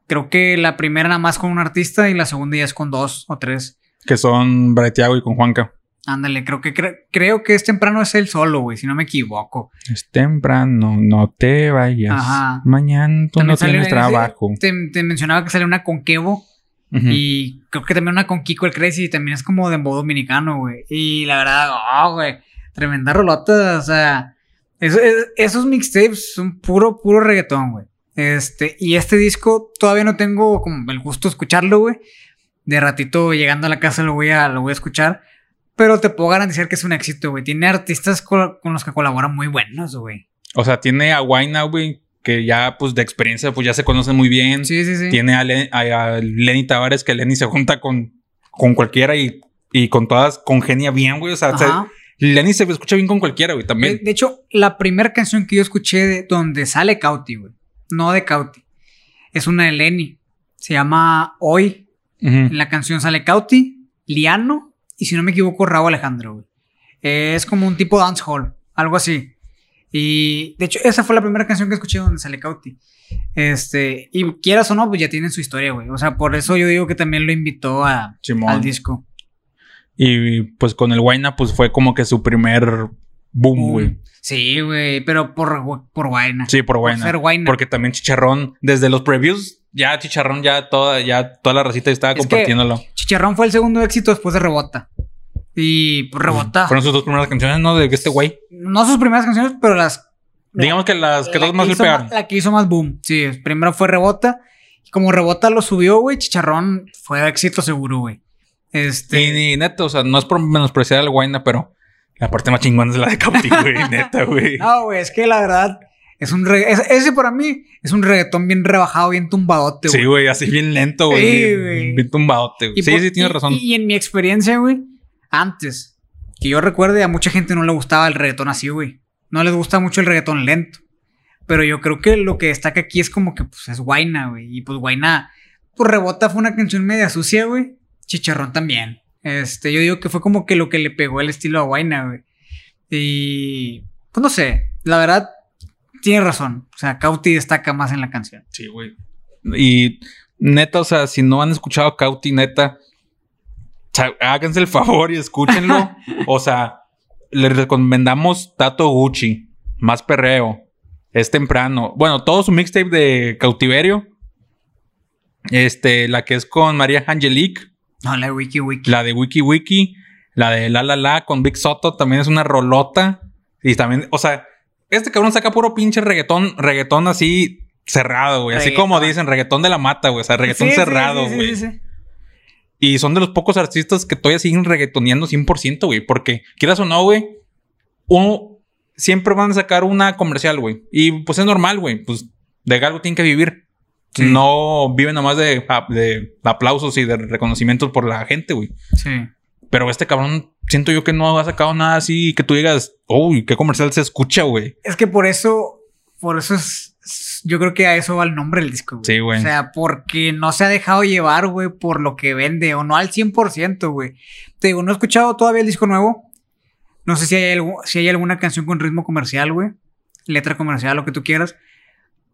Creo que la primera nada más con un artista y la segunda ya es con dos o tres. Que son Braithiago y con Juanca. Ándale, creo que cre- creo que es temprano es el solo, güey, si no me equivoco. Es temprano, no te vayas. Ajá. Mañana tú no sale- tienes trabajo. Te, te mencionaba que sale una con Kevo y creo que también una con Kiko el Crazy y también es como de modo dominicano, güey. Y la verdad, oh, güey, tremenda rolota, o sea, eso- es- esos mixtapes son puro, puro reggaetón, güey. Este, y este disco todavía no tengo como el gusto de escucharlo, güey. De ratito llegando a la casa lo voy a, lo voy a escuchar. Pero te puedo garantizar que es un éxito, güey. Tiene artistas co- con los que colaboran muy buenos, güey. O sea, tiene a Guayna, güey, que ya, pues, de experiencia, pues ya se conocen muy bien. Sí, sí, sí. Tiene a, Len- a- a Lenny Tavares, que Lenny se junta con, con cualquiera y, y con todas congenia bien, güey. O sea, se-. Lenny se escucha bien con cualquiera, güey, también. de hecho, la primera canción que yo escuché de donde sale Cauti, güey. No de Cauti. Es una de Lenny. Se llama Hoy. En la canción sale Cauti, Liano y si no me equivoco, Raúl Alejandro, güey. Es como un tipo dancehall, algo así. Y de hecho, esa fue la primera canción que escuché donde sale Cauti. Este, y quieras o no, pues ya tienen su historia, güey. O sea, por eso yo digo que también lo invitó a, Simón. al disco. Y pues con el Guayna, pues fue como que su primer boom, güey. Sí, güey, pero por, por Guayna. Sí, por Guayna. Porque también Chicharrón, desde los previews, ya Chicharrón, ya toda, ya toda la racita estaba Es compartiéndolo. Chicharrón fue el segundo éxito después de Rebota. Y pues, Rebota. Fueron sus dos primeras canciones, ¿no? De este güey. No sus primeras canciones, pero las. Digamos que las que la todos más le pegaron. La que hizo más boom. Sí, primero fue Rebota. Y como Rebota lo subió, güey, Chicharrón fue éxito seguro, güey. Este. Y, ni neta, o sea, no es por menospreciar al Guayna, pero la parte más chingona es la de Cauti, güey, <laughs> neta, güey. No, güey, es que la verdad. Es un regga- es- ese para mí es un reggaetón bien rebajado, bien tumbadote, güey. Sí, güey, así bien lento, güey. Sí, bien- güey. bien tumbadote, güey. Sí, sí, tienes y- razón. Y, y en mi experiencia, güey, antes, que yo recuerde, a mucha gente no le gustaba el reggaetón así, güey. No les gusta mucho el reggaetón lento. Pero yo creo que lo que destaca aquí es como que pues es Guayna, güey. Y pues Guayna, pues Rebota fue una canción media sucia, güey. Chicharrón también. Este, yo digo que fue como que lo que le pegó el estilo a Guayna, güey. Y pues no sé, la verdad, tiene razón. O sea, Cauti destaca más en la canción. Sí, güey. Y neta, o sea, si no han escuchado Cauti, neta, háganse el favor y escúchenlo. <laughs> o sea, les recomendamos Tato Gucci, Más Perreo, Es Temprano. Bueno, todo su mixtape de Cautiverio. Este, la que es con María Angelique, No, la de Wiki Wiki. la de Wiki Wiki, la de La La La con Big Soto también es una rolota. Y también, o sea, este cabrón saca puro pinche reggaetón, reggaetón así cerrado, güey. Así como dicen, reggaetón de la mata, güey. O sea, reggaetón Sí, cerrado, sí, güey. sí. Y son de los pocos artistas que todavía siguen reggaetoneando 100%, güey. Porque, quieras o no, güey, uno siempre van a sacar una comercial, güey. Y pues es normal, güey. Pues de algo tienen que vivir. Sí. No viven nomás de, de aplausos y de reconocimientos por la gente, güey. Sí. Pero este cabrón, siento yo que no ha sacado nada así que tú digas, uy, qué comercial se escucha, güey. Es que por eso, por eso es, yo creo que a eso va el nombre del disco. güey. Sí, güey. O sea, porque no se ha dejado llevar, güey, por lo que vende, o no al 100%, güey. Te digo, no he escuchado todavía el disco nuevo. No sé si hay, algu- si hay alguna canción con ritmo comercial, güey. Letra comercial, lo que tú quieras.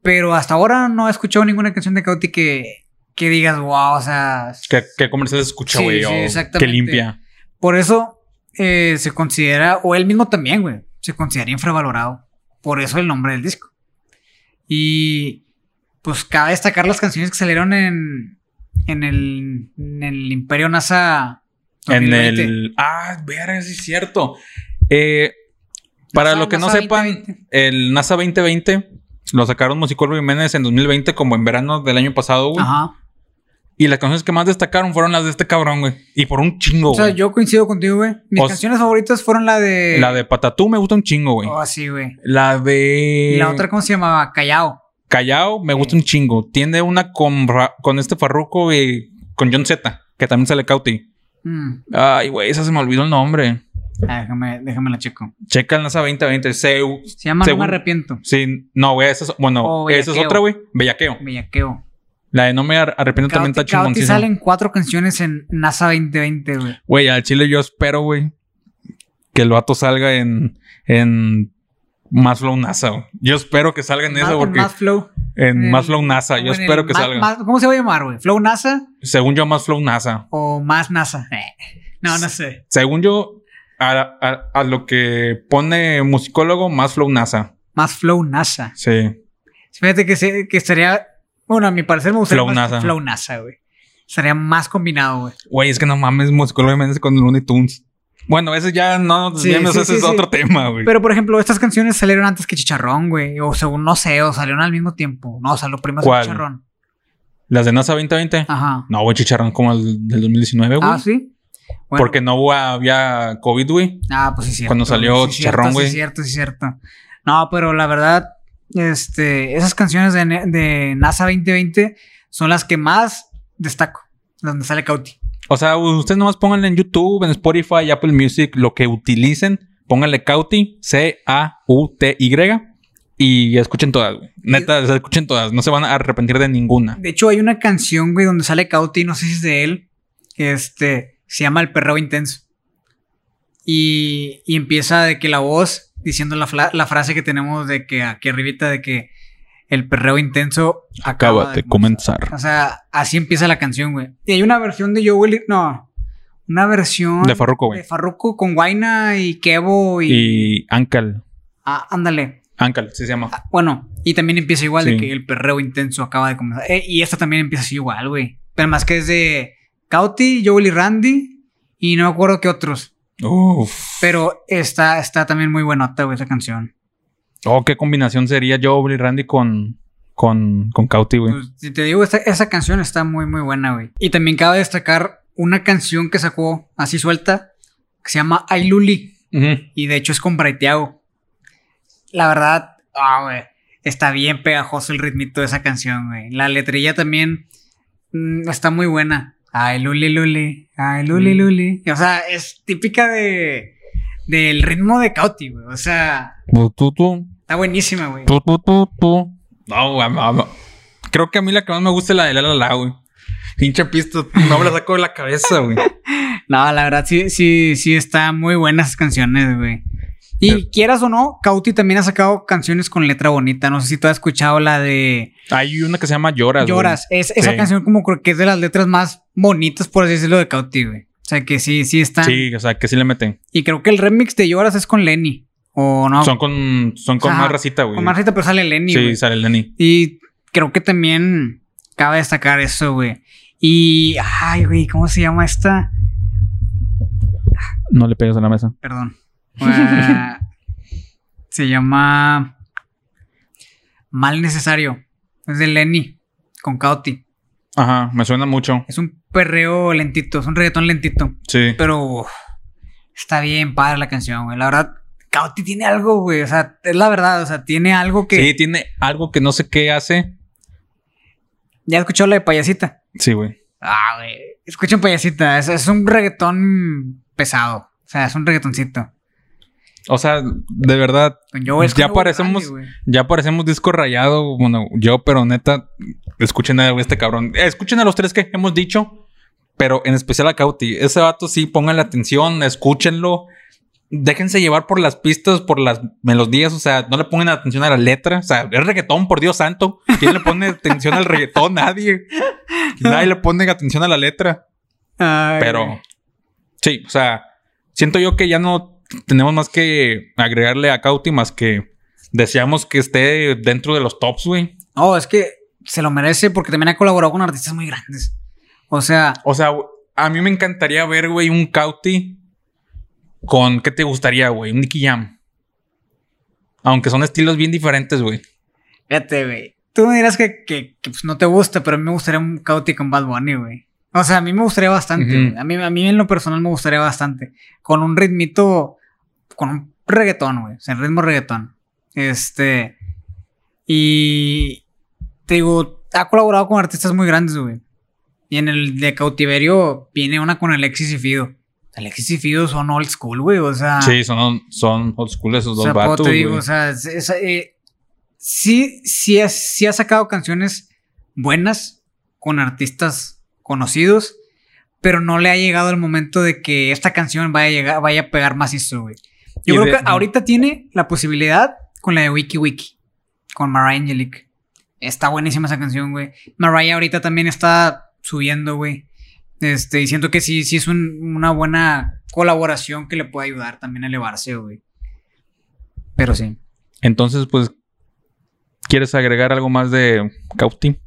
Pero hasta ahora no he escuchado ninguna canción de Cauti que, que digas, wow, o sea. ¿Qué, qué comercial se escucha, Sí, güey? sí, O exactamente. que limpia. Por eso eh, se considera, o él mismo también, güey, se considera infravalorado. Por eso el nombre del disco. Y pues cabe destacar las canciones que salieron en, en, el, en el Imperio NASA. En 2020. el. Ah, verga, sí es cierto. Eh, Para NASA- lo que no NASA sepan, 2020. el NASA 2020 lo sacaron Musicólogo Jiménez en 2020 como en verano del año pasado, güey. Ajá. Y las canciones que más destacaron fueron las de este cabrón, güey. Y por un chingo, O sea, güey. yo coincido contigo, güey. Mis O- canciones favoritas fueron la de. La de Patatú me gusta un chingo, güey. Oh, sí, güey. La de... Y la otra, ¿cómo se llamaba? Callao. Callao me gusta un chingo. Tiene una con, con este Farruko y con John Z, que también sale Cauti. Mm. Ay, güey, esa se me olvidó el nombre. Ah, déjame, déjame la checo. Checa el NASA 2020. Se, Se llama Según- No me arrepiento. sí, no, güey, esa es, bueno, O esa es otra, güey. Bellaqueo. Bellaqueo. La de No me ar- arrepiento también está Cauti chingoncísima. salen cuatro canciones en NASA 2020, güey. Güey, al chile yo espero, güey, que el vato salga en, en Más Flow NASA. güey. Yo espero que salga en Más- eso porque Más Flow. en en Más Flow NASA. Yo en espero que salga. ¿Cómo se va a llamar, güey? ¿Flow NASA Según yo, Más Flow NASA. o Más NASA? Eh, <laughs> No, no sé. Según yo, a, a- a lo que pone musicólogo, Más Flow NASA. Más Flow NASA. Sí. Fíjate que, se- que estaría. Bueno, a mi parecer me gustaría Flow más NASA. Flow NASA, güey. Estaría más combinado, güey. Güey, es que no mames, musicólogo Jiménez con Looney Tunes. Bueno, ese ya no, Sí, desviemos, sí, ese sí, es sí. otro tema, güey. Pero, por ejemplo, estas canciones salieron antes que Chicharrón, güey. O según, no sé, o salieron al mismo tiempo. No, o sea, lo primero ¿Cuál? Chicharrón. Las de NASA 2020. Ajá. No, güey, chicharrón como el del 2019, güey. Ah, sí. Bueno, Porque no hubo- había COVID, güey. Ah, pues sí, cierto. Cuando salió Sí, Chicharrón, güey. Sí, cierto, sí, cierto. No, pero la verdad, este, esas canciones de, de NASA 2020 son las que más destaco. Donde sale Cauti. O sea, ustedes nomás pónganle en YouTube, en Spotify, Apple Music, lo que utilicen. Pónganle Cauti, C-A-U-T-Y. Y escuchen todas, güey. Neta, escuchen todas. No se van a arrepentir de ninguna. De hecho, hay una canción, güey, donde sale Cauti, no sé si es de él. Este, se llama El Perreo Intenso. Y, y empieza de que la voz diciendo la, frase que tenemos de que aquí arribita de que el perreo intenso Acaba de comenzar. O sea, así empieza la canción, güey. Y hay una versión de Joe no, una versión De Farruko, güey. de Farruko con Guaina y Kevo y, Y Ankal. ah, ándale. Ankal, sí se llama. Ah, Bueno, y también empieza igual de que el perreo intenso acaba de comenzar. Eh, y esta también empieza así igual, güey. Pero más que es de Cauti, Joel y Randy y no me acuerdo qué otros. Uf. Pero está, está también muy buenota, güey, esa canción. Oh, qué combinación sería Joe y Randy con, con, con Cauti, güey. Pues, si te digo, esta- esa canción está muy, muy buena, güey. Y también cabe destacar una canción que sacó así suelta que se llama Ay Luli. Y de hecho es con Braiteago. La verdad, ah, güey. Está bien pegajoso el ritmito de esa canción, güey. La letrilla también mm, está muy buena. Ay, Luli, Luli. Ay, Luli, Mm. Luli. O sea, es típica de del ritmo de Cauti, güey. O sea, Tu, tu, tu, está buenísima, güey. tu, tu, tu, tu. No, güey. Creo que a mí la que más me gusta es la de La La La, güey. Pinche pista, no me la saco de la cabeza, güey. <laughs> No, la verdad, sí, sí, sí, está muy buenas esas canciones, güey. Y quieras o no, Cauti también ha sacado canciones con letra bonita. No sé si tú has escuchado la de Hay una que se llama Lloras, güey. Lloras. Es, esa Sí. canción como creo que es de las letras más bonitas, por así decirlo, de Cauti, güey. O sea, que sí, sí están. Sí, o sea, que sí le meten. Y creo que el remix de Lloras es con Lenny. O no. Son con, son con más racita, güey. con Marcita, pero sale Lenny, Sí, güey. sale Lenny. Y creo que también cabe destacar eso, güey. Y, ay, güey, ¿cómo se llama esta? No le pegas a la mesa. Perdón. Se llama Mal Necesario. Es de Lenny con Cauti. Ajá, me suena mucho. Es un perreo lentito, es un reggaetón lentito. Sí. Pero uf, está bien padre la canción, güey. La verdad, Cauti tiene algo, güey. O sea, es la verdad, o sea, tiene algo que. Sí, tiene algo que no sé qué hace. ¿Ya escuchó la de payasita? Sí, güey. Ah, güey. Escuchen payasita. Es, es un reggaetón pesado. O sea, es un reggaetoncito. O sea, de verdad, Joe es Ya parecemos- Grande, ya parecemos disco rayado. Bueno, yo, pero neta, escuchen a este cabrón. Eh, Escuchen a los tres que hemos dicho, pero en especial a Cauti. Ese vato sí, pónganle atención, escúchenlo. Déjense llevar por las pistas, por las melodías, o sea, no le pongan atención a la letra. O sea, es reggaetón, por Dios santo. ¿Quién le pone atención al reggaetón? Nadie. Nadie le pone atención a la letra. Ay, Pero sí, o sea, siento yo que ya no tenemos más que agregarle a Cauti más que deseamos que esté dentro de los tops, güey. No, es que se lo merece porque también ha colaborado con artistas muy grandes. O sea, O sea, a mí me encantaría ver, güey, un Cauti con ¿qué te gustaría, güey? Un Nicky Jam. Aunque son estilos bien diferentes, güey. Fíjate, güey. Tú me dirás que, que, que, pues, no te gusta, pero a mí me gustaría un Cauti con Bad Bunny, güey. O sea, a mí me gustaría bastante, a, mí, a mí en lo personal me gustaría bastante. Con un ritmito, con un reggaetón, güey. O sea, el ritmo reggaetón. Este. Y. Te digo, ha colaborado con artistas muy grandes, güey. Y en el de cautiverio viene una con Alexis y Fido. Alexis y Fido son old school, güey. O sea. Sí, son, son old school esos O dos sea, vatos, te digo, güey. o sea, es- es- eh, sí, sí, ha- sí ha sacado canciones buenas con artistas conocidos, pero no le ha llegado el momento de que esta canción vaya a llegar, vaya a pegar güey. Yo creo de- que ahorita tiene la posibilidad con la de Wiki Wiki, con Mariah Angelic. Está buenísima esa canción, güey. Mariah ahorita también está subiendo, güey. Este, y siento que sí, sí es un- una buena colaboración que le puede ayudar también a elevarse, güey. Pero sí. Entonces, pues, ¿quieres agregar algo más de Cauti?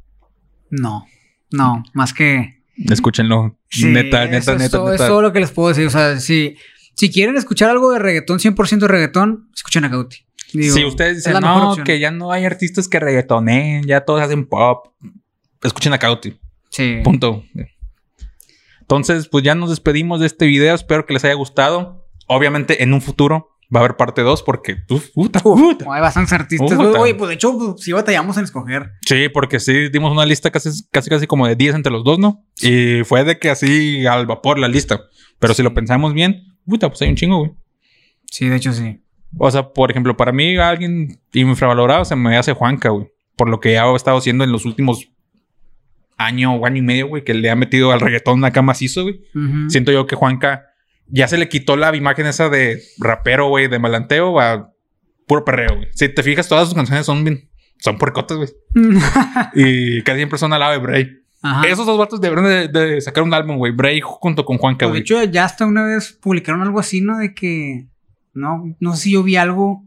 No, no, más que. Escúchenlo. Sí, neta, eso neta, es neta, todo, neta. Es todo lo que les puedo decir. O sea, si, si quieren escuchar algo de reggaetón, 100% reggaetón, escuchen a Cauti. Digo, si ustedes es dicen, no, opción". que ya no hay artistas que reggaetonen, ya todos hacen pop, escuchen a Cauti. Sí. Punto. Entonces, pues ya nos despedimos de este video. Espero que les haya gustado. Obviamente, en un futuro va a haber parte 2 porque, uf, puta, puta. Hay bastantes artistas. Puta. Oye, pues de hecho, pues, sí batallamos en escoger. Sí, porque sí dimos una lista casi, casi, casi como de 10 entre los dos, ¿no? Y fue de que así al vapor la lista. Pero si lo pensamos bien, puta, pues hay un chingo, güey. Sí, de hecho, sí. O sea, por ejemplo, para mí alguien infravalorado se me hace Juanca, güey. Por lo que ha estado haciendo en los últimos año o año y medio, güey, que le ha metido al reggaetón acá macizo, güey. Siento yo que Juanca ya se le quitó la imagen esa de rapero, güey, de malanteo a puro perreo, güey. Si te fijas, todas sus canciones son bien, son puercotas, güey. <laughs> Y casi siempre son al Bray. Ajá. Esos dos vatos deberían de, de sacar un álbum, güey. Bray junto con Juanca, Pues, de güey. hecho, ya hasta una vez publicaron algo así, ¿no? De que. No, no sé si yo vi algo.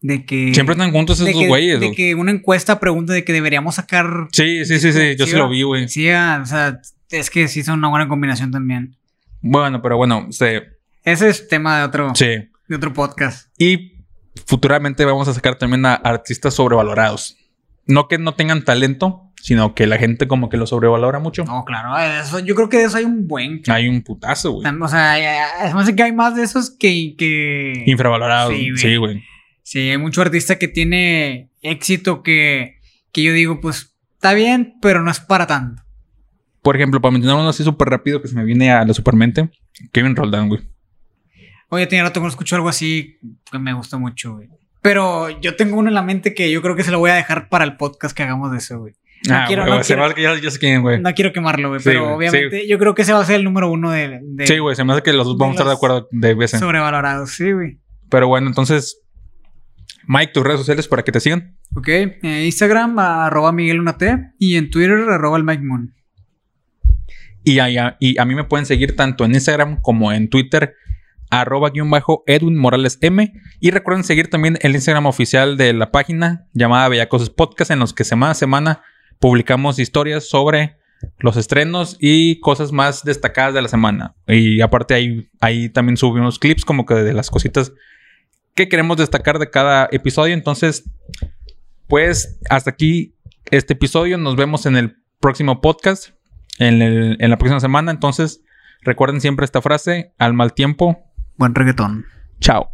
De que. Siempre están juntos de esos güeyes, de güey. que una encuesta pregunta de que deberíamos sacar. Sí, sí, sí, sí. Yo sí, Sí, lo vi, güey. Sí, ah, o sea, es que sí son una buena combinación también. Bueno, pero bueno, sí. Ese es tema de otro, sí. de otro podcast. Y futuramente vamos a sacar también a artistas sobrevalorados. No que no tengan talento, sino que la gente como que lo sobrevalora mucho. No, claro, eso- yo creo que de eso hay un buen. Hay un putazo, güey. O sea, además de que hay más de esos que. que Infravalorado. Sí, güey. Sí, güey. sí, hay mucho artista que tiene éxito que, que yo digo, pues está bien, pero no es para tanto. Por ejemplo, para mencionar uno así súper rápido que se me viene a la supermente, Kevin Roldán, güey. Oye, tenía rato que no escucho algo así que me gusta mucho, güey. Pero yo tengo uno en la mente que yo creo que se lo voy a dejar para el podcast que hagamos de eso, güey. No ah, quiero- güey, no se quiero- me hace que ya, ya sé quién, güey. No quiero quemarlo, güey, Sí, pero obviamente yo creo que ese va a ser el número uno de, de Sí, güey, se me hace que los dos vamos a estar de acuerdo de veces. sobrevalorados. Sí, güey. Pero bueno, entonces, Mike, tus redes sociales para que te sigan. Ok, eh, Instagram, arroba Miguel Lunate y en Twitter, arroba el Mike Moon. Y a, y a mí me pueden seguir tanto en Instagram como en Twitter, arroba guion bajo Edwin Morales M. Y recuerden seguir también el Instagram oficial de la página llamada Bellacosas Podcast, en los que semana a semana publicamos historias sobre los estrenos y cosas más destacadas de la semana. Y aparte ahí, ahí también subimos clips como que de las cositas que queremos destacar de cada episodio. Entonces, pues hasta aquí este episodio. Nos vemos en el próximo podcast, en, el- en la próxima semana. Entonces, recuerden siempre esta frase, al mal tiempo, Buen reggaetón. chao.